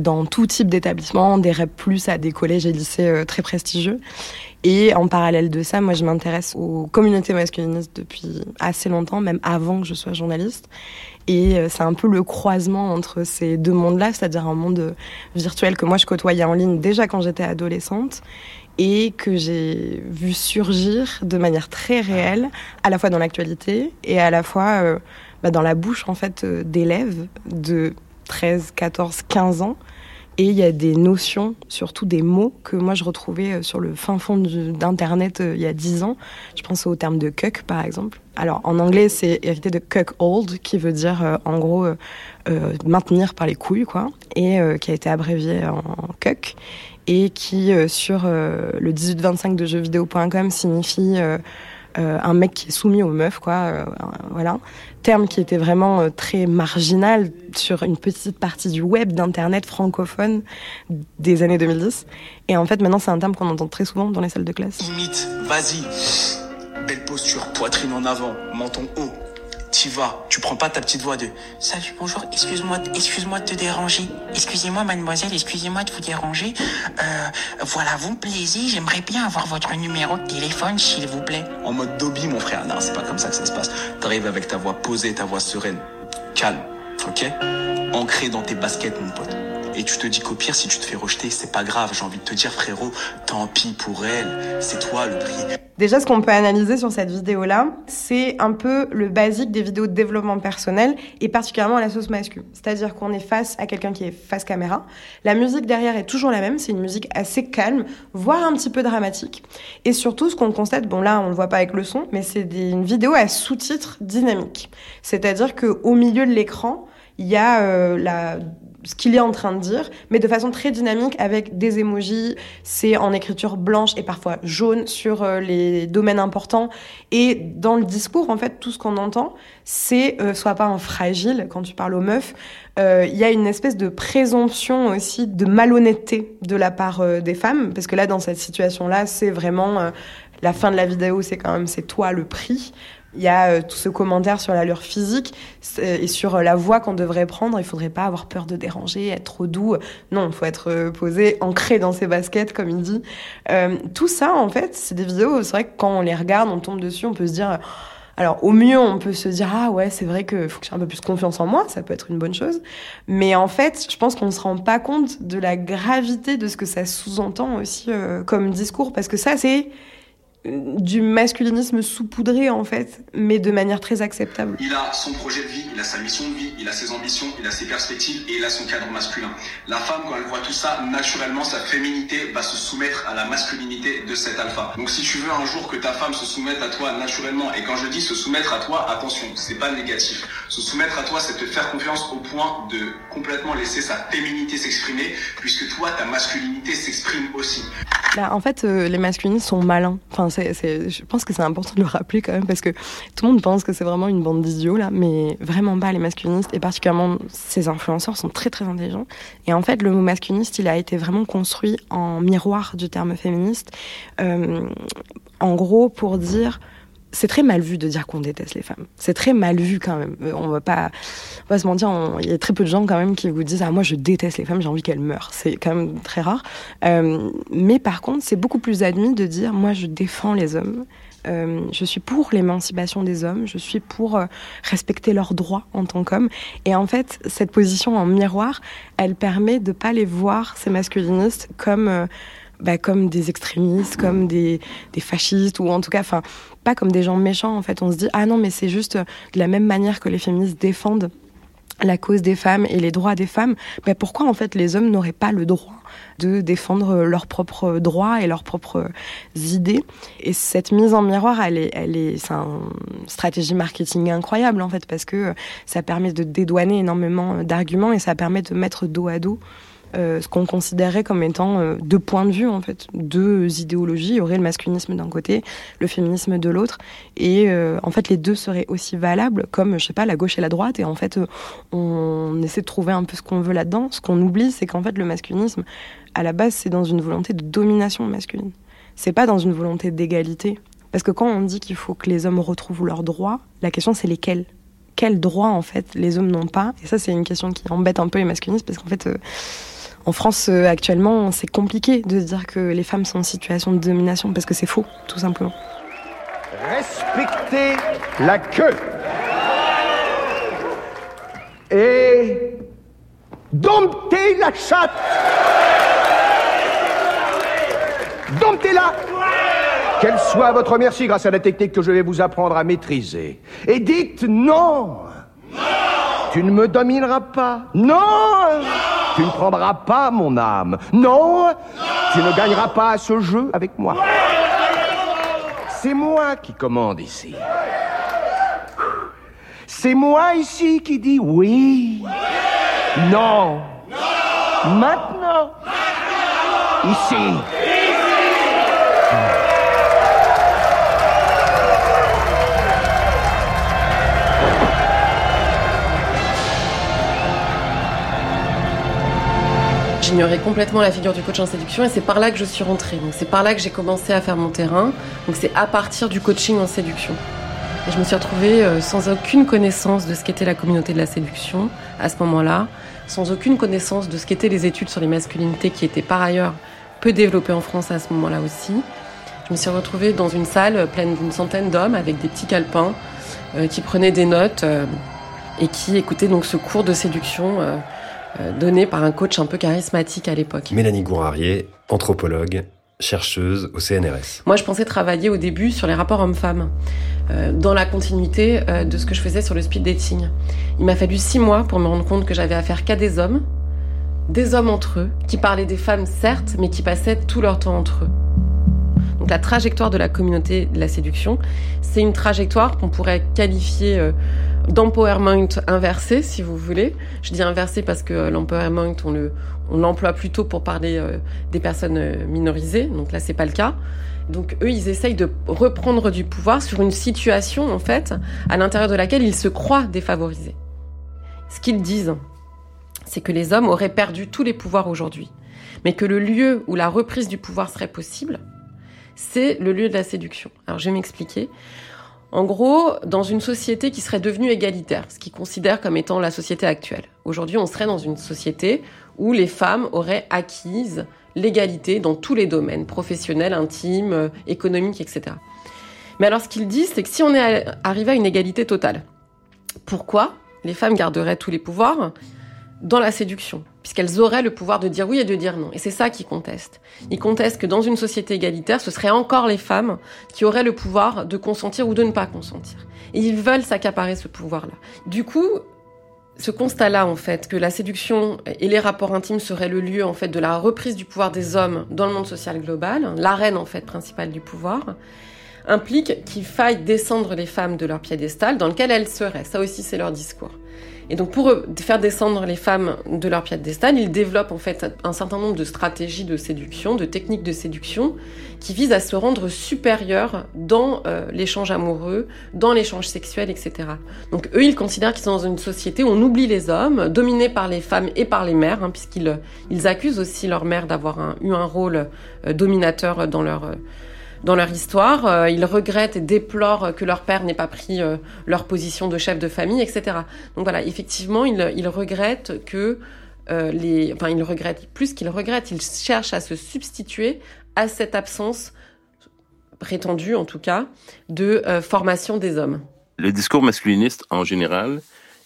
Speaker 16: dans tout type d'établissement, des REP+, à des collèges et lycées très prestigieux. Et en parallèle de ça, moi, je m'intéresse aux communautés masculinistes depuis assez longtemps, même avant que je sois journaliste. Et euh, c'est un peu le croisement entre ces deux mondes-là, c'est-à-dire un monde euh, virtuel que moi, je côtoyais en ligne déjà quand j'étais adolescente et que j'ai vu surgir de manière très réelle, à la fois dans l'actualité et à la fois euh, bah, dans la bouche en fait d'élèves de 13, 14, 15 ans. Et il y a des notions, surtout des mots, que moi je retrouvais sur le fin fond d'Internet il y a 10 ans. Je pense au terme de cuck, par exemple. Alors en anglais, c'est hérité de cuck old, qui veut dire euh, en gros euh, euh, maintenir par les couilles, quoi, et qui a été abrévié en cuck et qui, sur le 18-25 de jeuxvideo.com, signifie un mec qui est soumis aux meufs, quoi. voilà. Terme qui était vraiment très marginal sur une petite partie du web, d'Internet francophone des années 2010. Et en fait, maintenant, c'est un terme qu'on entend très souvent dans les salles de classe.
Speaker 19: Vas-y. Belle posture, poitrine en avant, menton haut. T'y vas, tu prends pas ta petite voix de
Speaker 20: Salut, bonjour, excuse-moi, excuse-moi de te déranger. Excusez-moi, mademoiselle, excusez-moi de vous déranger. Euh, voilà, vous me plaisez, j'aimerais bien avoir votre numéro de téléphone, s'il vous plaît.
Speaker 19: en mode Dobby, mon frère. Non, c'est pas comme ça que ça se passe. T'arrives avec ta voix posée, ta voix sereine, calme, ok? Ancré dans tes baskets, mon pote. Et tu te dis qu'au pire, si tu te fais rejeter, c'est pas grave. J'ai envie de te dire, frérot, tant pis pour elle. C'est toi le prix.
Speaker 16: Déjà, ce qu'on peut analyser sur cette vidéo-là, c'est un peu le basique des vidéos de développement personnel et particulièrement à la sauce masculine. C'est-à-dire qu'on est face à quelqu'un qui est face caméra. La musique derrière est toujours la même, c'est une musique assez calme, voire un petit peu dramatique. Et surtout, ce qu'on constate, bon là, on le voit pas avec le son, mais c'est une vidéo à sous-titres dynamiques. C'est-à-dire que au milieu de l'écran, il y a euh, la ce qu'il est en train de dire, mais de façon très dynamique avec des emojis. C'est en écriture blanche et parfois jaune sur euh, les domaines importants. Et dans le discours, en fait, tout ce qu'on entend, c'est euh, sois pas un fragile quand tu parles aux meufs. Euh, Il y a une espèce de présomption aussi de malhonnêteté de la part euh, des femmes, parce que là, dans cette situation-là, c'est vraiment la fin de la vidéo, c'est quand même c'est toi le prix. Il y a euh, tout ce commentaire sur l'allure physique et sur euh, la voix qu'on devrait prendre. Il faudrait pas avoir peur de déranger, être trop doux. Non, il faut être euh, posé, ancré dans ses baskets, comme il dit. Euh, tout ça, en fait, c'est des vidéos. C'est vrai que quand on les regarde, on tombe dessus, on peut se dire. Alors, au mieux, on peut se dire ah ouais, c'est vrai que faut que j'ai un peu plus confiance en moi. Ça peut être une bonne chose. Mais en fait, je pense qu'on ne se rend pas compte de la gravité de ce que ça sous-entend aussi euh, comme discours, parce que ça, c'est du masculinisme saupoudré en fait, mais de manière très acceptable.
Speaker 19: Il a son projet de vie, il a sa mission de vie, il a ses ambitions, il a ses perspectives et il a son cadre masculin. La femme, quand elle voit tout ça, naturellement, sa féminité va se soumettre à la masculinité de cet alpha. Donc si tu veux un jour que ta femme se soumette à toi naturellement, et quand je dis se soumettre à toi, attention, c'est pas négatif. Se soumettre à toi, c'est te faire confiance au point de complètement laisser sa féminité s'exprimer, puisque toi, ta masculinité s'exprime aussi.
Speaker 16: Bah, en fait, euh, les masculinistes sont malins. Enfin, je pense que c'est important de le rappeler quand même parce que tout le monde pense que c'est vraiment une bande d'idiots là, mais vraiment pas les masculinistes et particulièrement ces influenceurs sont très très intelligents. Et en fait, le mot masculiniste, il a été vraiment construit en miroir du terme féministe. Euh, en gros, pour dire c'est très mal vu de dire qu'on déteste les femmes. C'est très mal vu quand même. Euh, On va pas, on va se mentir. Il y a très peu de gens quand même qui vous disent ah moi je déteste les femmes, j'ai envie qu'elles meurent. C'est quand même très rare. Euh, mais par contre, c'est beaucoup plus admis de dire moi je défends les hommes. Euh, je suis pour l'émancipation des hommes, je suis pour respecter leurs droits en tant qu'hommes. Et en fait, cette position en miroir, elle permet de pas les voir, ces masculinistes, comme, bah, comme des extrémistes, comme des, des fascistes, ou en tout cas, enfin, pas comme des gens méchants. En fait, on se dit, ah non, mais c'est juste euh, de la même manière que les féministes défendent la cause des femmes et les droits des femmes, bah, pourquoi en fait les hommes n'auraient pas le droit de défendre leurs propres droits et leurs propres idées? Et cette mise en miroir, elle est, elle est, c'est une stratégie marketing incroyable en fait parce que ça permet de dédouaner énormément d'arguments et ça permet de mettre dos à dos euh, ce qu'on considérait comme étant euh, deux points de vue en fait, deux idéologies. Il y aurait le masculinisme d'un côté, le féminisme de l'autre, et euh, en fait les deux seraient aussi valables comme je sais pas la gauche et la droite. Et en fait on essaie de trouver un peu ce qu'on veut là-dedans. Ce qu'on oublie, c'est qu'en fait le masculinisme, à la base, c'est dans une volonté de domination masculine. C'est pas dans une volonté d'égalité. Parce que quand on dit qu'il faut que les hommes retrouvent leurs droits, la question c'est lesquels Quels droits en fait les hommes n'ont pas? Et ça c'est une question qui embête un peu les masculinistes parce qu'en fait en France, euh, actuellement, c'est compliqué de dire que les femmes sont en situation de domination parce que c'est faux, tout simplement.
Speaker 21: Respectez la queue. Et domptez la chatte. Domptez-la. Qu'elle soit à votre merci grâce à la technique que je vais vous apprendre à maîtriser. Et dites non. Tu ne me domineras pas. Non. Tu ne prendras pas mon âme. Non. Tu ne gagneras pas ce jeu avec moi. C'est moi qui commande ici. C'est moi ici qui dis oui. Non. Maintenant. Ici.
Speaker 22: J'ignorais complètement la figure du coach en séduction et c'est par là que je suis rentrée. Donc c'est par là que j'ai commencé à faire mon terrain. Donc c'est à partir du coaching en séduction. Je me suis retrouvée euh, sans aucune connaissance de ce qu'était la communauté de la séduction à ce moment-là, sans aucune connaissance de ce qu'étaient les études sur les masculinités qui étaient par ailleurs peu développées en France à ce moment-là aussi. Je me suis retrouvée dans une salle pleine d'une centaine d'hommes avec des petits calepins euh, qui prenaient des notes euh, et qui écoutaient donc ce cours de séduction euh, euh, donné par un coach un peu charismatique à l'époque.
Speaker 3: Mélanie Gourarier, anthropologue, chercheuse au CNRS.
Speaker 22: Moi, je pensais travailler au début sur les rapports hommes-femmes, euh, dans la continuité euh, de ce que je faisais sur le speed dating. Il m'a fallu six mois pour me rendre compte que j'avais affaire qu'à des hommes, des hommes entre eux, qui parlaient des femmes certes, mais qui passaient tout leur temps entre eux. Donc la trajectoire de la communauté de la séduction, c'est une trajectoire qu'on pourrait qualifier euh, d'empowerment inversé, si vous voulez. Je dis inversé parce que euh, l'empowerment, on le, on l'emploie plutôt pour parler euh, des personnes minorisées. Donc là, c'est pas le cas. Donc eux, ils essayent de reprendre du pouvoir sur une situation, en fait, à l'intérieur de laquelle ils se croient défavorisés. Ce qu'ils disent, c'est que les hommes auraient perdu tous les pouvoirs aujourd'hui, mais que le lieu où la reprise du pouvoir serait possible, c'est le lieu de la séduction. Alors je vais m'expliquer. En gros, dans une société qui serait devenue égalitaire, ce qu'ils considèrent comme étant la société actuelle. Aujourd'hui, on serait dans une société où les femmes auraient acquise l'égalité dans tous les domaines, professionnels, intimes, euh, économiques, etc. Mais alors ce qu'ils disent, c'est que si on est arrivé à une égalité totale, pourquoi les femmes garderaient tous les pouvoirs? Dans la séduction, puisqu'elles auraient le pouvoir de dire oui et de dire non. Et c'est ça qu'ils contestent. Ils contestent que dans une société égalitaire, ce seraient encore les femmes qui auraient le pouvoir de consentir ou de ne pas consentir. Et ils veulent s'accaparer ce pouvoir-là. Du coup, ce constat-là, en fait, que la séduction et les rapports intimes seraient le lieu, en fait, de la reprise du pouvoir des hommes dans le monde social global, l'arène, en fait, principale du pouvoir, implique qu'il faille descendre les femmes de leur piédestal dans lequel elles seraient. Ça aussi, c'est leur discours. Et donc pour faire descendre les femmes de leur piédestal, ils développent en fait un certain nombre de stratégies de séduction, de techniques de séduction, qui visent à se rendre supérieures dans euh, l'échange amoureux, dans l'échange sexuel, etc. Donc eux, ils considèrent qu'ils sont dans une société où on oublie les hommes, dominés par les femmes et par les mères, hein, puisqu'ils ils accusent aussi leurs mères d'avoir eu un rôle euh, dominateur dans leur... Euh, dans leur histoire. Euh, ils regrettent et déplorent que leur père n'ait pas pris euh, leur position de chef de famille, etc. Donc voilà, effectivement, ils, ils regrettent que euh, les... Enfin, ils regrettent, plus qu'ils regrettent, ils cherchent à se substituer à cette absence prétendue, en tout cas, de formation des hommes.
Speaker 4: Le discours masculiniste, en général,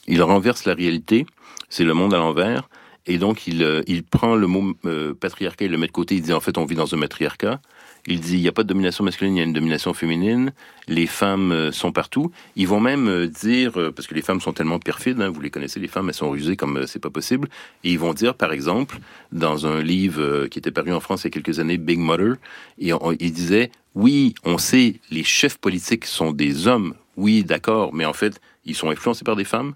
Speaker 4: il renverse la réalité, c'est le monde à l'envers, et donc il, il prend le mot patriarcat, il le met de côté, il dit en fait on vit dans un matriarcat, il dit il n'y a pas de domination masculine, il y a une domination féminine. Les femmes euh, sont partout. Ils vont même euh, dire, euh, parce que les femmes sont tellement perfides, hein, vous les connaissez, les femmes, elles sont rusées comme c'est pas possible. Et ils vont dire, par exemple, dans un livre qui était paru en France il y a quelques années, Big Mother, et il disait oui, on sait, les chefs politiques sont des hommes. Oui, d'accord, mais en fait, ils sont influencés par des femmes.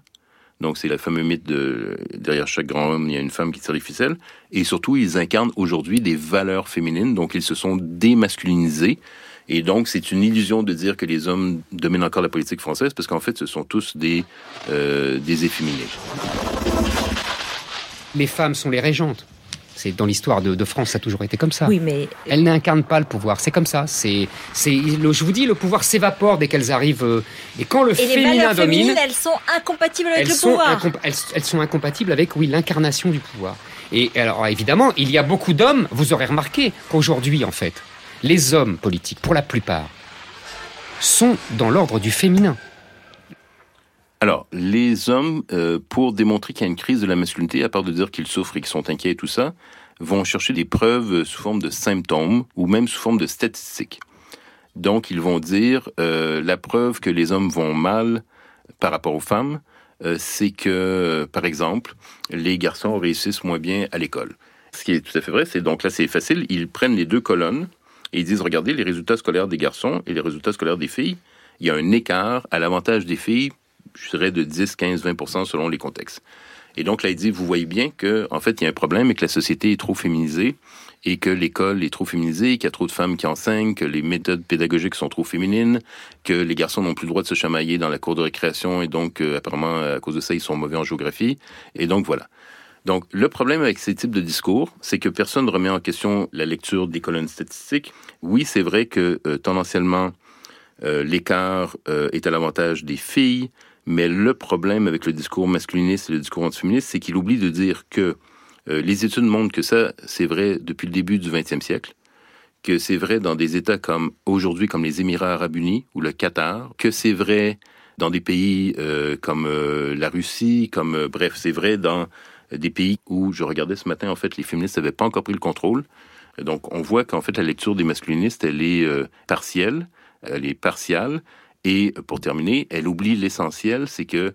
Speaker 4: Donc, c'est le fameux mythe de derrière chaque grand homme, il y a une femme qui tire les ficelles. Et surtout, ils incarnent aujourd'hui des valeurs féminines. Donc, ils se sont démasculinisés. Et donc, c'est une illusion de dire que les hommes dominent encore la politique française, parce qu'en fait, ce sont tous des, euh, des efféminés.
Speaker 23: Les femmes sont les régentes. C'est dans l'histoire de, France, ça a toujours été comme ça.
Speaker 24: Oui, mais
Speaker 23: elles n'incarnent pas le pouvoir. C'est comme ça. C'est, c'est, je vous dis, le pouvoir s'évapore dès qu'elles arrivent. Euh, et quand le
Speaker 24: et
Speaker 23: féminin
Speaker 24: les
Speaker 23: domine,
Speaker 24: elles sont incompatibles avec
Speaker 23: elles
Speaker 24: le
Speaker 23: sont
Speaker 24: pouvoir.
Speaker 23: elles, elles, sont incompatibles avec, oui, l'incarnation du pouvoir. Et alors, évidemment, il y a beaucoup d'hommes. Vous aurez remarqué qu'aujourd'hui, en fait, les hommes politiques, pour la plupart, sont dans l'ordre du féminin.
Speaker 4: Alors, les hommes, euh, pour démontrer qu'il y a une crise de la masculinité, à part de dire qu'ils souffrent et qu'ils sont inquiets et tout ça, vont chercher des preuves sous forme de symptômes ou même sous forme de statistiques. Donc, ils vont dire euh, la preuve que les hommes vont mal par rapport aux femmes, euh, c'est que, par exemple, les garçons réussissent moins bien à l'école. Ce qui est tout à fait vrai, c'est donc là, c'est facile. Ils prennent les deux colonnes et ils disent regardez les résultats scolaires des garçons et les résultats scolaires des filles. Il y a un écart à l'avantage des filles je dirais de 10, 15, 20% selon les contextes. Et donc là, il dit, vous voyez bien que en fait, il y a un problème et que la société est trop féminisée et que l'école est trop féminisée, qu'il y a trop de femmes qui enseignent, que les méthodes pédagogiques sont trop féminines, que les garçons n'ont plus le droit de se chamailler dans la cour de récréation et donc euh, apparemment à cause de ça, ils sont mauvais en géographie. Et donc voilà. Donc le problème avec ces types de discours, c'est que personne ne remet en question la lecture des colonnes statistiques. Oui, c'est vrai que euh, tendanciellement, euh, l'écart est à l'avantage des filles, mais le problème avec le discours masculiniste et le discours antiféministe, c'est qu'il oublie de dire que euh, les études montrent que ça, c'est vrai depuis le début du 20e siècle, que c'est vrai dans des États comme aujourd'hui, comme les Émirats arabes unis ou le Qatar, que c'est vrai dans des pays euh, comme euh, la Russie, comme bref, c'est vrai dans des pays où je regardais ce matin, en fait, les féministes n'avaient pas encore pris le contrôle. Donc, on voit qu'en fait, la lecture des masculinistes, elle est partielle, elle est partiale, et pour terminer, elle oublie l'essentiel, c'est que,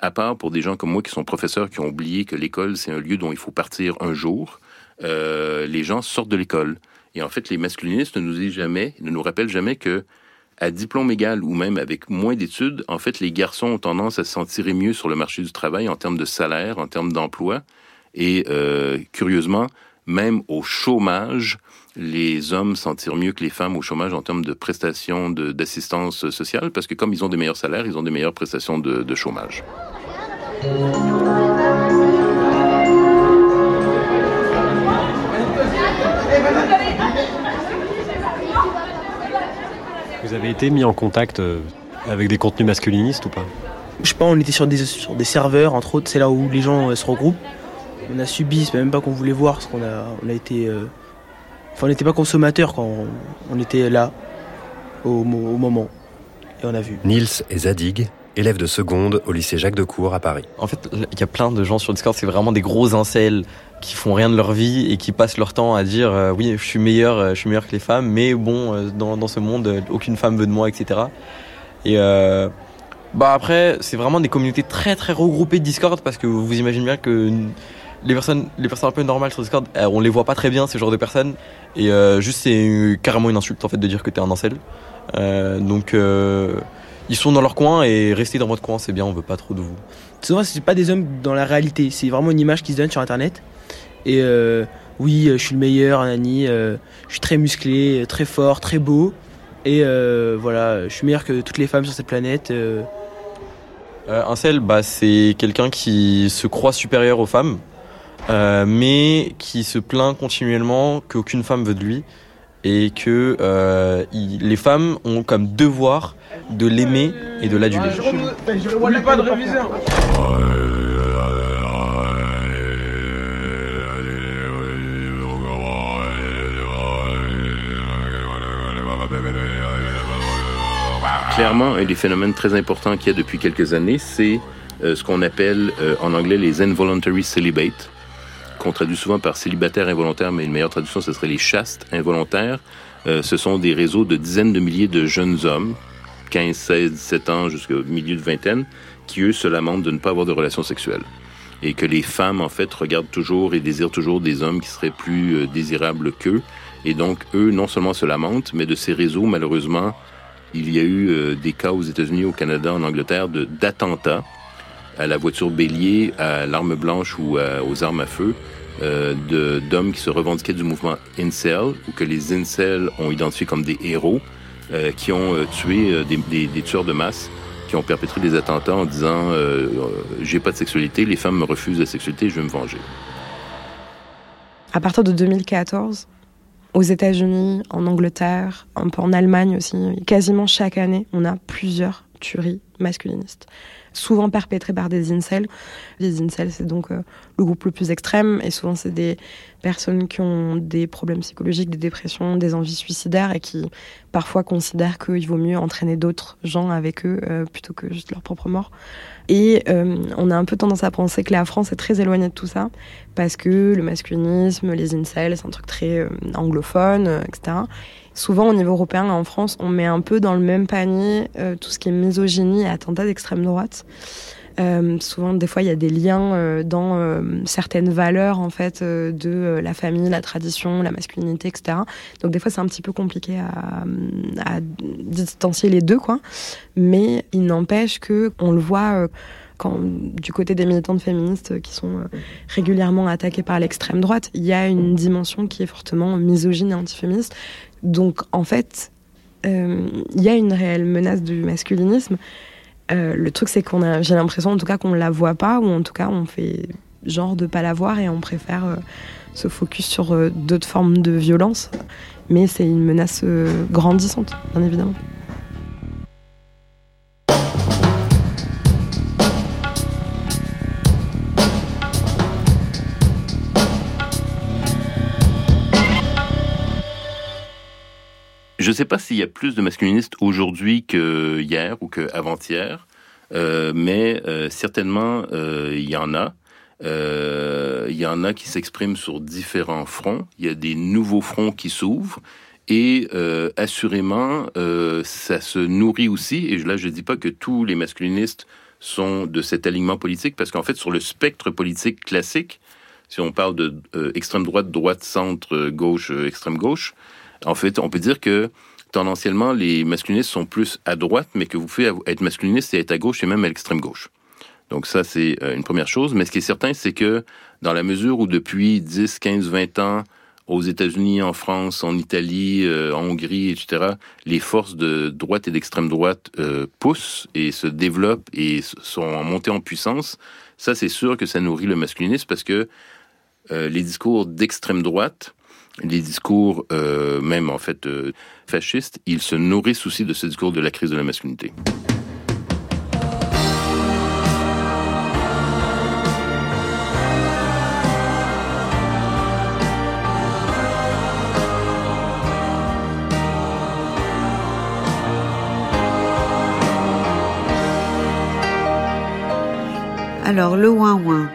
Speaker 4: à part pour des gens comme moi qui sont professeurs, qui ont oublié que l'école, c'est un lieu dont il faut partir un jour, euh, les gens sortent de l'école. Et en fait, les masculinistes ne nous disent jamais, ne nous rappellent jamais que, à diplôme égal ou même avec moins d'études, en fait, les garçons ont tendance à se sentir mieux sur le marché du travail en termes de salaire, en termes d'emploi. Et euh, curieusement, même au chômage, les hommes s'en tirent mieux que les femmes au chômage en termes de prestations d'assistance sociale, parce que comme ils ont des meilleurs salaires, ils ont des meilleures prestations de, de chômage.
Speaker 25: Vous avez été mis en contact euh,
Speaker 24: Avec des contenus masculinistes ou pas?
Speaker 26: Je sais pas, on était sur des, sur des serveurs, entre autres, c'est là où les gens euh, se regroupent. On a subi, c'est même pas qu'on voulait voir, parce qu'on a, on a été. euh, Enfin, on n'était pas consommateurs quand on, on était là, au, mo- au moment. Et on a vu.
Speaker 3: Niels et Zadig, élèves de seconde au lycée Jacques Decour à Paris.
Speaker 25: En fait, il y a plein de gens sur Discord, c'est vraiment des gros incels qui font rien de leur vie et qui passent leur temps à dire euh, oui, je suis meilleur, euh, je suis meilleur que les femmes, mais bon, dans, dans ce monde, aucune femme veut de moi, etc. Et euh, bah après, c'est vraiment des communautés très très regroupées de Discord parce que vous imaginez bien que les personnes, les personnes un peu normales sur Discord, euh, on les voit pas très bien ce genre de personnes et euh, juste c'est carrément une insulte en fait de dire que t'es un incel. Euh, donc ils sont dans leur coin et restez dans votre coin, c'est bien, on veut pas trop de vous.
Speaker 26: Souvent, c'est pas des hommes dans la réalité, c'est vraiment une image qui se donne sur internet. Et euh, oui, je suis le meilleur, euh, je suis très musclé, très fort, très beau. Et euh, voilà, je suis meilleur que toutes les femmes sur cette planète.
Speaker 25: un cel, bah, c'est quelqu'un qui se croit supérieur aux femmes, euh, mais qui se plaint continuellement qu'aucune femme veut de lui et que euh, il- les femmes ont comme devoir de l'aimer et de l'aduler.
Speaker 26: Oublie pas de réviser.
Speaker 4: Clairement, un des phénomènes très importants qu'il y a depuis quelques années, c'est euh, ce qu'on appelle euh, en anglais les involuntary celibate, qu'on traduit souvent par célibataire involontaire, mais une meilleure traduction, ce serait les chastes involontaires. Euh, ce sont des réseaux de dizaines de milliers de jeunes hommes, 15, 16, 17 ans jusqu'au milieu de vingtaine, qui eux se lamentent de ne pas avoir de relations sexuelles. Et que les femmes, en fait, regardent toujours et désirent toujours des hommes qui seraient plus euh, désirables qu'eux. Et donc, eux, non seulement se lamentent, mais de ces réseaux, malheureusement, il y a eu euh, des cas aux États-Unis, au Canada, en Angleterre, d'attentats à la voiture bélier, à l'arme blanche ou à- aux armes à feu, euh, d'hommes qui se revendiquaient du mouvement incel, ou que les incels ont identifié comme des héros, euh, qui ont euh, tué euh, des, tueurs de masse, qui ont perpétré des attentats en disant euh, euh, j'ai pas de sexualité, les femmes me refusent la sexualité, je vais me venger.
Speaker 16: À partir de 2014, aux États-Unis, en Angleterre, en Allemagne aussi, quasiment chaque année, on a plusieurs tueries masculinistes, souvent perpétrées par des incels. Les incels, c'est donc euh, le groupe le plus extrême, et souvent c'est des personnes qui ont des problèmes psychologiques, des dépressions, des envies suicidaires, et qui parfois considèrent qu'il vaut mieux entraîner d'autres gens avec eux euh, plutôt que juste leur propre mort. Et euh, on a un peu tendance à penser que la France est très éloignée de tout ça, parce que le masculinisme, les incels, c'est un truc très anglophone, etc. Souvent, au niveau européen, en France, on met un peu dans le même panier euh, tout ce qui est misogynie et attentat d'extrême droite. Euh, souvent, des fois, il y a des liens euh, dans certaines valeurs en fait de la famille, la tradition, la masculinité, etc. Donc, des fois, c'est un petit peu compliqué à, distancier les deux, quoi. Mais il n'empêche que on le voit. quand, du côté des militantes féministes qui sont régulièrement attaquées par l'extrême droite, il y a une dimension qui est fortement misogyne et antiféministe. Donc, en fait, euh, il y a une réelle menace du masculinisme. Euh, le truc, c'est qu'on a, j'ai l'impression, en tout cas, qu'on la voit pas, ou en tout cas, on fait genre de pas la voir et on préfère euh, se focus sur euh, d'autres formes de violence. Mais c'est une menace euh, grandissante, bien évidemment.
Speaker 4: Je ne sais pas s'il y a plus de masculinistes aujourd'hui que hier ou qu'avant-hier, euh, mais euh, certainement euh, il y en a. Euh, il y en a qui s'expriment sur différents fronts. Il y a des nouveaux fronts qui s'ouvrent. Et euh, assurément, euh, ça se nourrit aussi. Et là, je ne dis pas que tous les masculinistes sont de cet alignement politique, parce qu'en fait, sur le spectre politique classique, si on parle de euh, extrême droite, droite, centre, gauche, euh, extrême gauche, en fait, on peut dire que tendanciellement, les masculinistes sont plus à droite, mais que vous pouvez être masculiniste et être à gauche et même à l'extrême gauche. Donc ça, c'est euh, une première chose. Mais ce qui est certain, c'est que dans la mesure où depuis 10, 15, 20 ans, aux États-Unis, en France, en Italie, euh, en Hongrie, etc., les forces de droite et d'extrême droite euh, poussent et se développent et sont en montée en puissance. Ça, c'est sûr que ça nourrit le masculinisme parce que euh, les discours d'extrême droite, les discours, euh, même en fait euh, fascistes, ils se nourrissent aussi de ce discours de la crise de la masculinité.
Speaker 27: Alors, le ouin-ouin,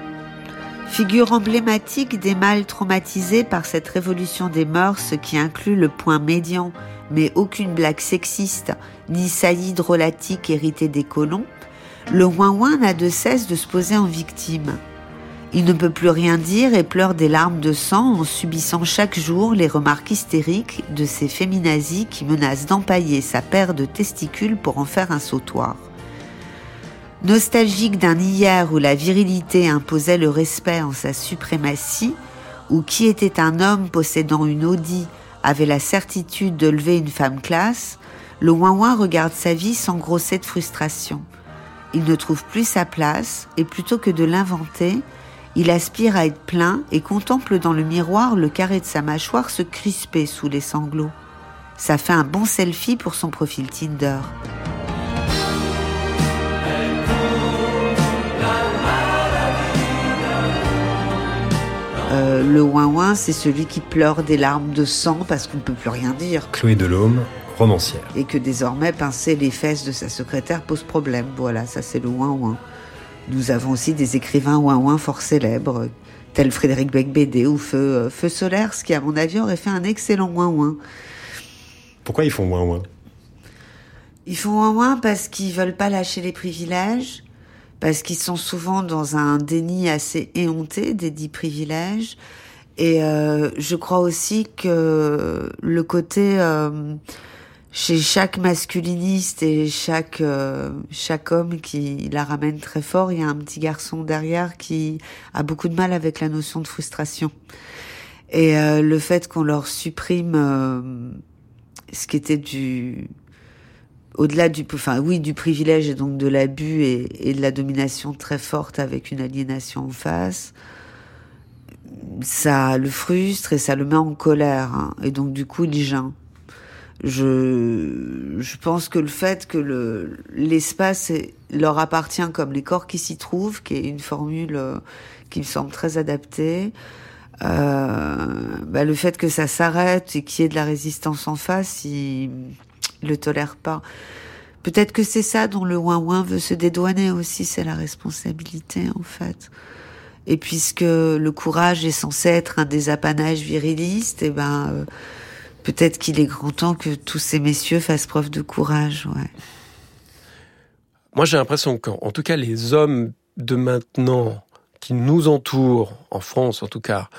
Speaker 27: Figure emblématique des mâles traumatisés par cette révolution des mœurs qui inclut le point médian, mais aucune blague sexiste, ni saillie drôlatique héritée des colons, le ouin-ouin n'a de cesse de se poser en victime. Il ne peut plus rien dire et pleure des larmes de sang en subissant chaque jour les remarques hystériques de ces féminazis qui menacent d'empailler sa paire de testicules pour en faire un sautoir. Nostalgique d'un hier où la virilité imposait le respect en sa suprématie, où qui était un homme possédant une Audi avait la certitude de lever une femme classe, le ouin regarde sa vie s'engrosser de frustration. Il ne trouve plus sa place et plutôt que de l'inventer, il aspire à être plein et contemple dans le miroir le carré de sa mâchoire se crisper sous les sanglots. Ça fait un bon selfie pour son profil Tinder. Euh, le ouin-ouin, c'est celui qui pleure des larmes de sang parce qu'on ne peut plus rien dire.
Speaker 3: Chloé Delhomme, romancière.
Speaker 27: Et que désormais, pincer les fesses de sa secrétaire pose problème. Voilà, ça c'est le ouin-ouin. Nous avons aussi des écrivains ouin-ouin fort célèbres, tels Frédéric Becbédé ou Feu, euh, Feu Solaire, ce qui, à mon avis, aurait fait un excellent ouin-ouin.
Speaker 3: Pourquoi ils font ouin-ouin?
Speaker 27: Ils font ouin-ouin parce qu'ils veulent pas lâcher les privilèges, parce qu'ils sont souvent dans un déni assez éhonté des dix privilèges. Et euh, je crois aussi que le côté euh, chez chaque masculiniste et chaque euh, chaque homme qui la ramène très fort, il y a un petit garçon derrière qui a beaucoup de mal avec la notion de frustration. Et euh, le fait qu'on leur supprime euh, ce qui était du au-delà du, enfin oui, du privilège et donc de l'abus et, de la domination très forte avec une aliénation en face, ça le frustre et ça le met en colère. Hein. Et donc du coup, il gêne. Je, je pense que le fait que le, l'espace leur appartient comme les corps qui s'y trouvent, qui est une formule qui me semble très adaptée, euh, bah le fait que ça s'arrête et qu'il y ait de la résistance en face, il, le tolère pas. Peut-être que c'est ça dont le ouin-ouin veut se dédouaner aussi, c'est la responsabilité en fait. Et puisque le courage est censé être un des apanages virilistes, et ben euh, peut-être qu'il est grand temps que tous ces messieurs fassent preuve de courage.
Speaker 6: Moi j'ai l'impression qu'en tout cas les hommes de maintenant qui nous entourent, en France en tout cas,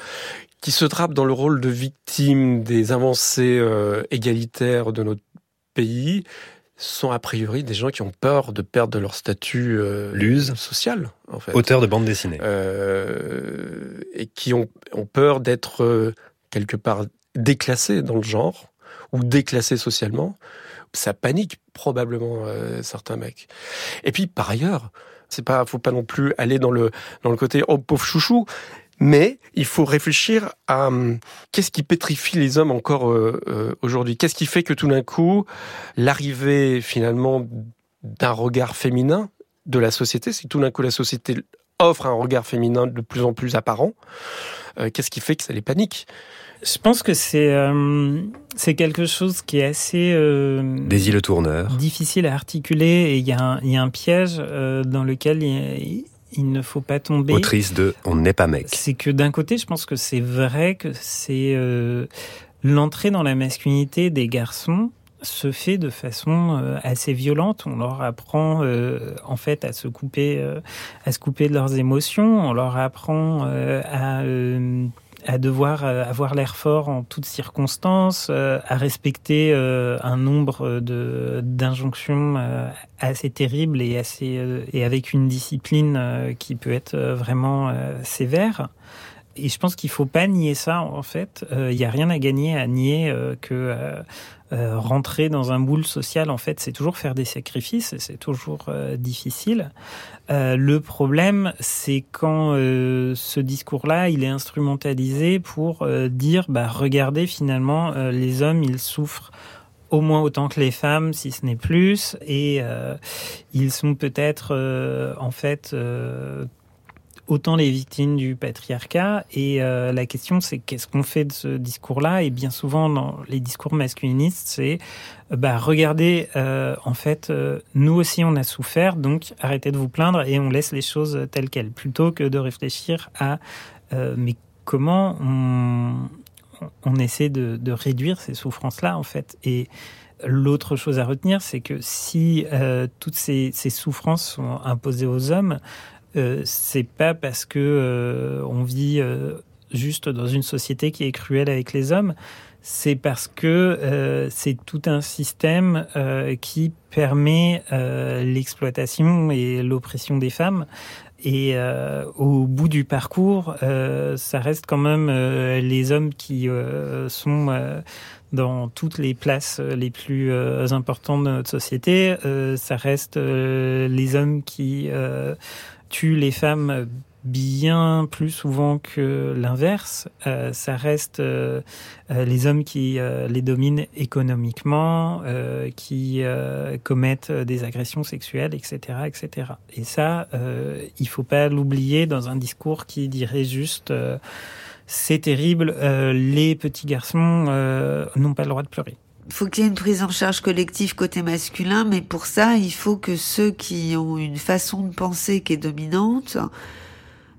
Speaker 6: qui se trappent dans le rôle de victime des avancées euh, égalitaires de notre pays sont a priori des gens qui ont peur de perdre leur statut euh, social, en fait.
Speaker 3: Auteur de bande dessinée.
Speaker 6: Euh, et qui ont, ont peur d'être euh, quelque part déclassés dans le genre ou déclassés socialement. Ça panique probablement certains mecs. Et puis par ailleurs, c'est pas, faut pas non plus aller dans le dans le côté oh pauvre chouchou. Mais il faut réfléchir à hum, qu'est-ce qui pétrifie les hommes encore euh, euh, aujourd'hui? Qu'est-ce qui fait que tout d'un coup, l'arrivée finalement d'un regard féminin de la société, c'est que tout d'un coup la société offre un regard féminin de plus en plus apparent. Euh, qu'est-ce qui fait que ça les panique?
Speaker 2: Je pense que c'est euh, c'est quelque chose qui est assez euh,
Speaker 3: Daisy le tourneur.
Speaker 2: difficile à articuler et il y, a un- il y a un piège euh, dans lequel il, il ne faut pas tomber.
Speaker 3: Autrice de On n'est pas mec.
Speaker 2: C'est que d'un côté, je pense que c'est vrai que c'est euh, l'entrée dans la masculinité des garçons se fait de façon euh, assez violente. On leur apprend euh, en fait à se couper, à se couper de leurs émotions. On leur apprend à à devoir euh, avoir l'air fort en toutes circonstances, euh, à respecter euh, un nombre de d'injonctions assez terribles et assez et avec une discipline qui peut être vraiment sévère. Et je pense qu'il faut pas nier ça en fait. Il y a rien à gagner à nier euh, que euh, euh, rentrer dans un moule social en fait, c'est toujours faire des sacrifices c'est toujours euh, difficile. Euh, le problème, c'est quand euh, ce discours-là, il est instrumentalisé pour euh, dire, bah regardez finalement, euh, les hommes, ils souffrent au moins autant que les femmes, si ce n'est plus, et euh, ils sont peut-être euh, en fait euh, autant les victimes du patriarcat. Et euh, la question, c'est qu'est-ce qu'on fait de ce discours-là? Et bien souvent, dans les discours masculinistes, c'est bah, regardez, euh, en fait, euh, nous aussi, on a souffert, donc arrêtez de vous plaindre et on laisse les choses telles quelles, plutôt que de réfléchir à euh, mais comment on, essaie de, réduire ces souffrances-là, en fait? Et L'autre chose à retenir, c'est que si euh, toutes ces, souffrances sont imposées aux hommes, euh, c'est pas parce que euh, on vit euh, juste dans une société qui est cruelle avec les hommes, c'est parce que euh, c'est tout un système euh, qui permet l'exploitation et l'oppression des femmes. Et euh, au bout du parcours, euh, ça reste quand même euh, les hommes qui sont dans toutes les places les plus importantes de notre société. ça reste les hommes qui tuent les femmes bien plus souvent que l'inverse. Euh, ça reste euh, les hommes qui euh, les dominent économiquement, qui commettent des agressions sexuelles, etc., etc. Et ça, il faut pas l'oublier dans un discours qui dirait juste c'est terrible, les petits garçons n'ont pas le droit de pleurer.
Speaker 27: Il faut qu'il y ait une prise en charge collective côté masculin, mais pour ça, il faut que ceux qui ont une façon de penser qui est dominante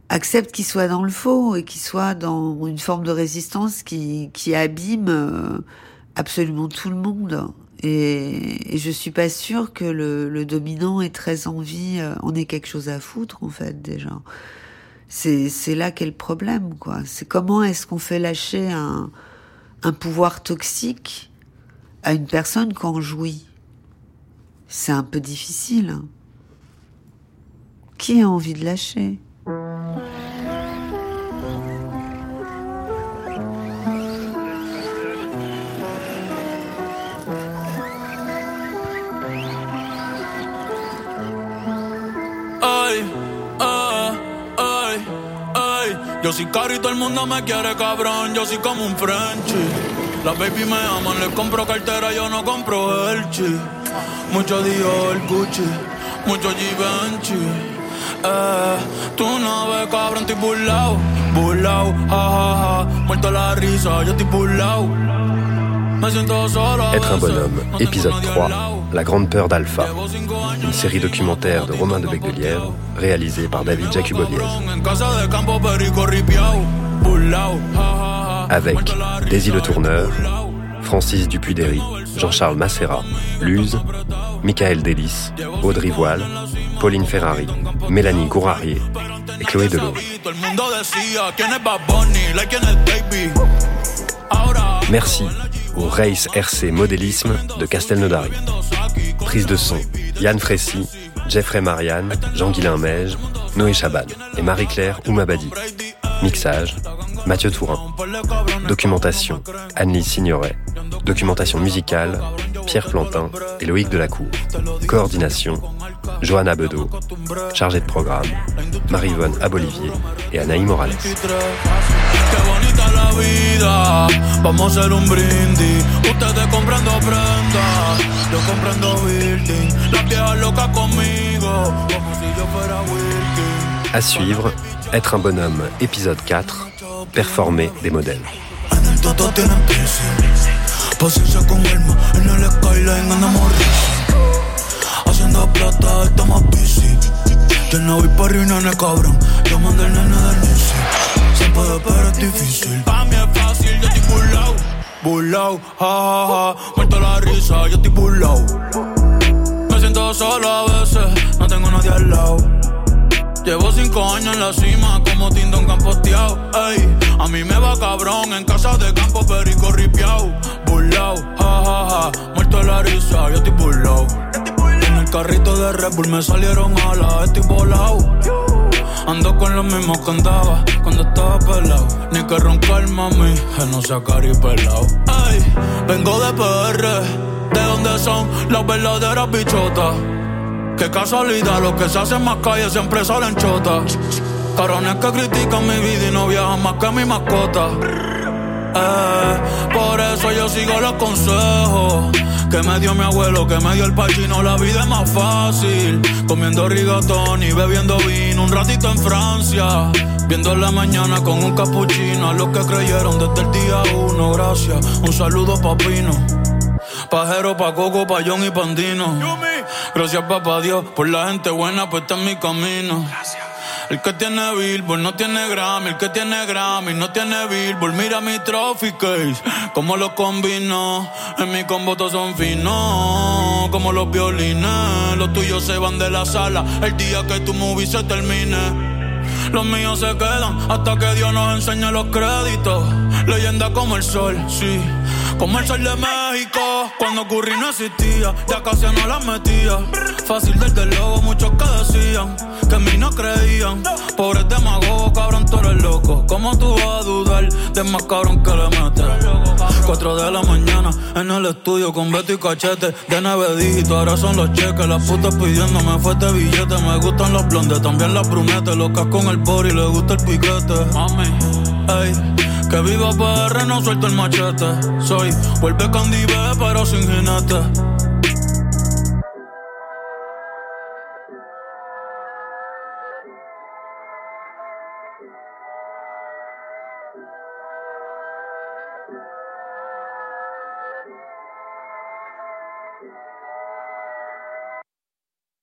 Speaker 27: acceptent qu'ils soient dans le faux et qu'ils soient dans une forme de résistance qui, qui abîme absolument tout le monde. Et, et je suis pas sûre que le, le dominant ait très envie, on ait quelque chose à foutre en fait déjà. C'est c'est là qu'est le problème quoi. C'est comment est-ce qu'on fait lâcher un un pouvoir toxique à une personne qu'on jouit. C'est un peu difficile. Qui a envie de lâcher?
Speaker 28: Yo soy caro y todo el mundo me quiere cabrón. Yo soy como un Frenchy. Las baby me aman, les compro cartera, yo no compro Elchi. Mucho Dior, Gucci, mucho Givenchy. Eh, tú no ves cabrón, estoy burlao, burlao, ja ja ja. Muerto la risa, yo estoy burlao.
Speaker 3: Être un bonhomme, épisode 3, La grande peur d'Alpha. Une série documentaire de Romain de Becquelière, réalisée par David Jacuboviez. Avec Daisy Le Tourneur, Francis Dupuy-Derry, Jean-Charles Massera, Luz, Michael Delis, Audrey Voile, Pauline Ferrari, Mélanie Gourarier et Chloé Deloge. Merci au Race RC Modélisme de Castelnaudary. Prise de son, Yann Frécy, Jeffrey Marianne, Jean-Guilain Meige, Noé Chaban et Marie-Claire Oumabadi. Mixage, Mathieu Tourin. Documentation, Anne-Lise Signoret. Documentation musicale, Pierre Plantin et Loïc Delacour. Coordination, Johanna Bedeau. Chargée de programme, Marie-Yvonne Abolivier et Anaï Morales.
Speaker 28: Yo conmigo, como si yo fuera.
Speaker 3: À suivre, Être un bonhomme, épisode 4, Performer des modèles.
Speaker 28: Haciendo plata, estamos busy. Yo no voy arriba, nene cabrón. Yo mando el nene del Nisi. Se puede, pero es difícil. Pa' mí es fácil, yo estoy burlao. Burlao, ja, ja, ja. Muerto la risa, yo estoy burlao. Me siento solo a veces, no tengo nadie al lado. Llevo cinco años en la cima como Tindon camposteado. Ey, a mí me va cabrón en casa de campo perico ripiao. Burlao, ja, ja, ja. Muerto la risa, yo estoy burlao. En el carrito de Red Bull me salieron alas, estoy volado. Ando con los mismos que andaba cuando estaba pelado. Ni que roncar, mami, que no sea cari pelado. Ey, vengo de PR, de donde son las verdaderas bichotas. Qué casualidad, los que se hacen más calle siempre salen chotas. Cabrones que critican mi vida y no viajan más que mi mascota. Eh, por eso yo sigo los consejos que me dio mi abuelo, que me dio el pachino. La vida es más fácil, comiendo rigatón y bebiendo vino. Un ratito en Francia, viendo la mañana con un capuchino. A los que creyeron desde el día uno, gracias. Un saludo, papino. Pajero pa' Coco, pa' John y Pandino. Gracias, papá Dios, por la gente buena puesta en mi camino. El que tiene Billboard no tiene Grammy, el que tiene Grammy no tiene Billboard. Mira mi trophy case, como lo combino. En mi combo todos son finos, como los violines. Los tuyos se van de la sala el día que tu movie se termine. Los míos se quedan hasta que Dios nos enseñe los créditos. Leyenda como el sol, sí. Como el sol de México. Cuando Curry no existía, ya casi no las metía. Fácil desde luego, muchos que decían que en mí no creían. Pobres demagogos, cabrón, tú eres loco. ¿Cómo tú vas a dudar de más cabrón que le metes? Cuatro de la mañana en el estudio con Beto y Cachete. De nueve dígitos, ahora son los cheques. Las putas pidiéndome fuerte billete. Me gustan los blondes, también las brunetes. Locas con el body, le gusta el piquete. Mami, ey. Que viva PR, no suelto el machete. Soy, vuelve B, pero sin jinete.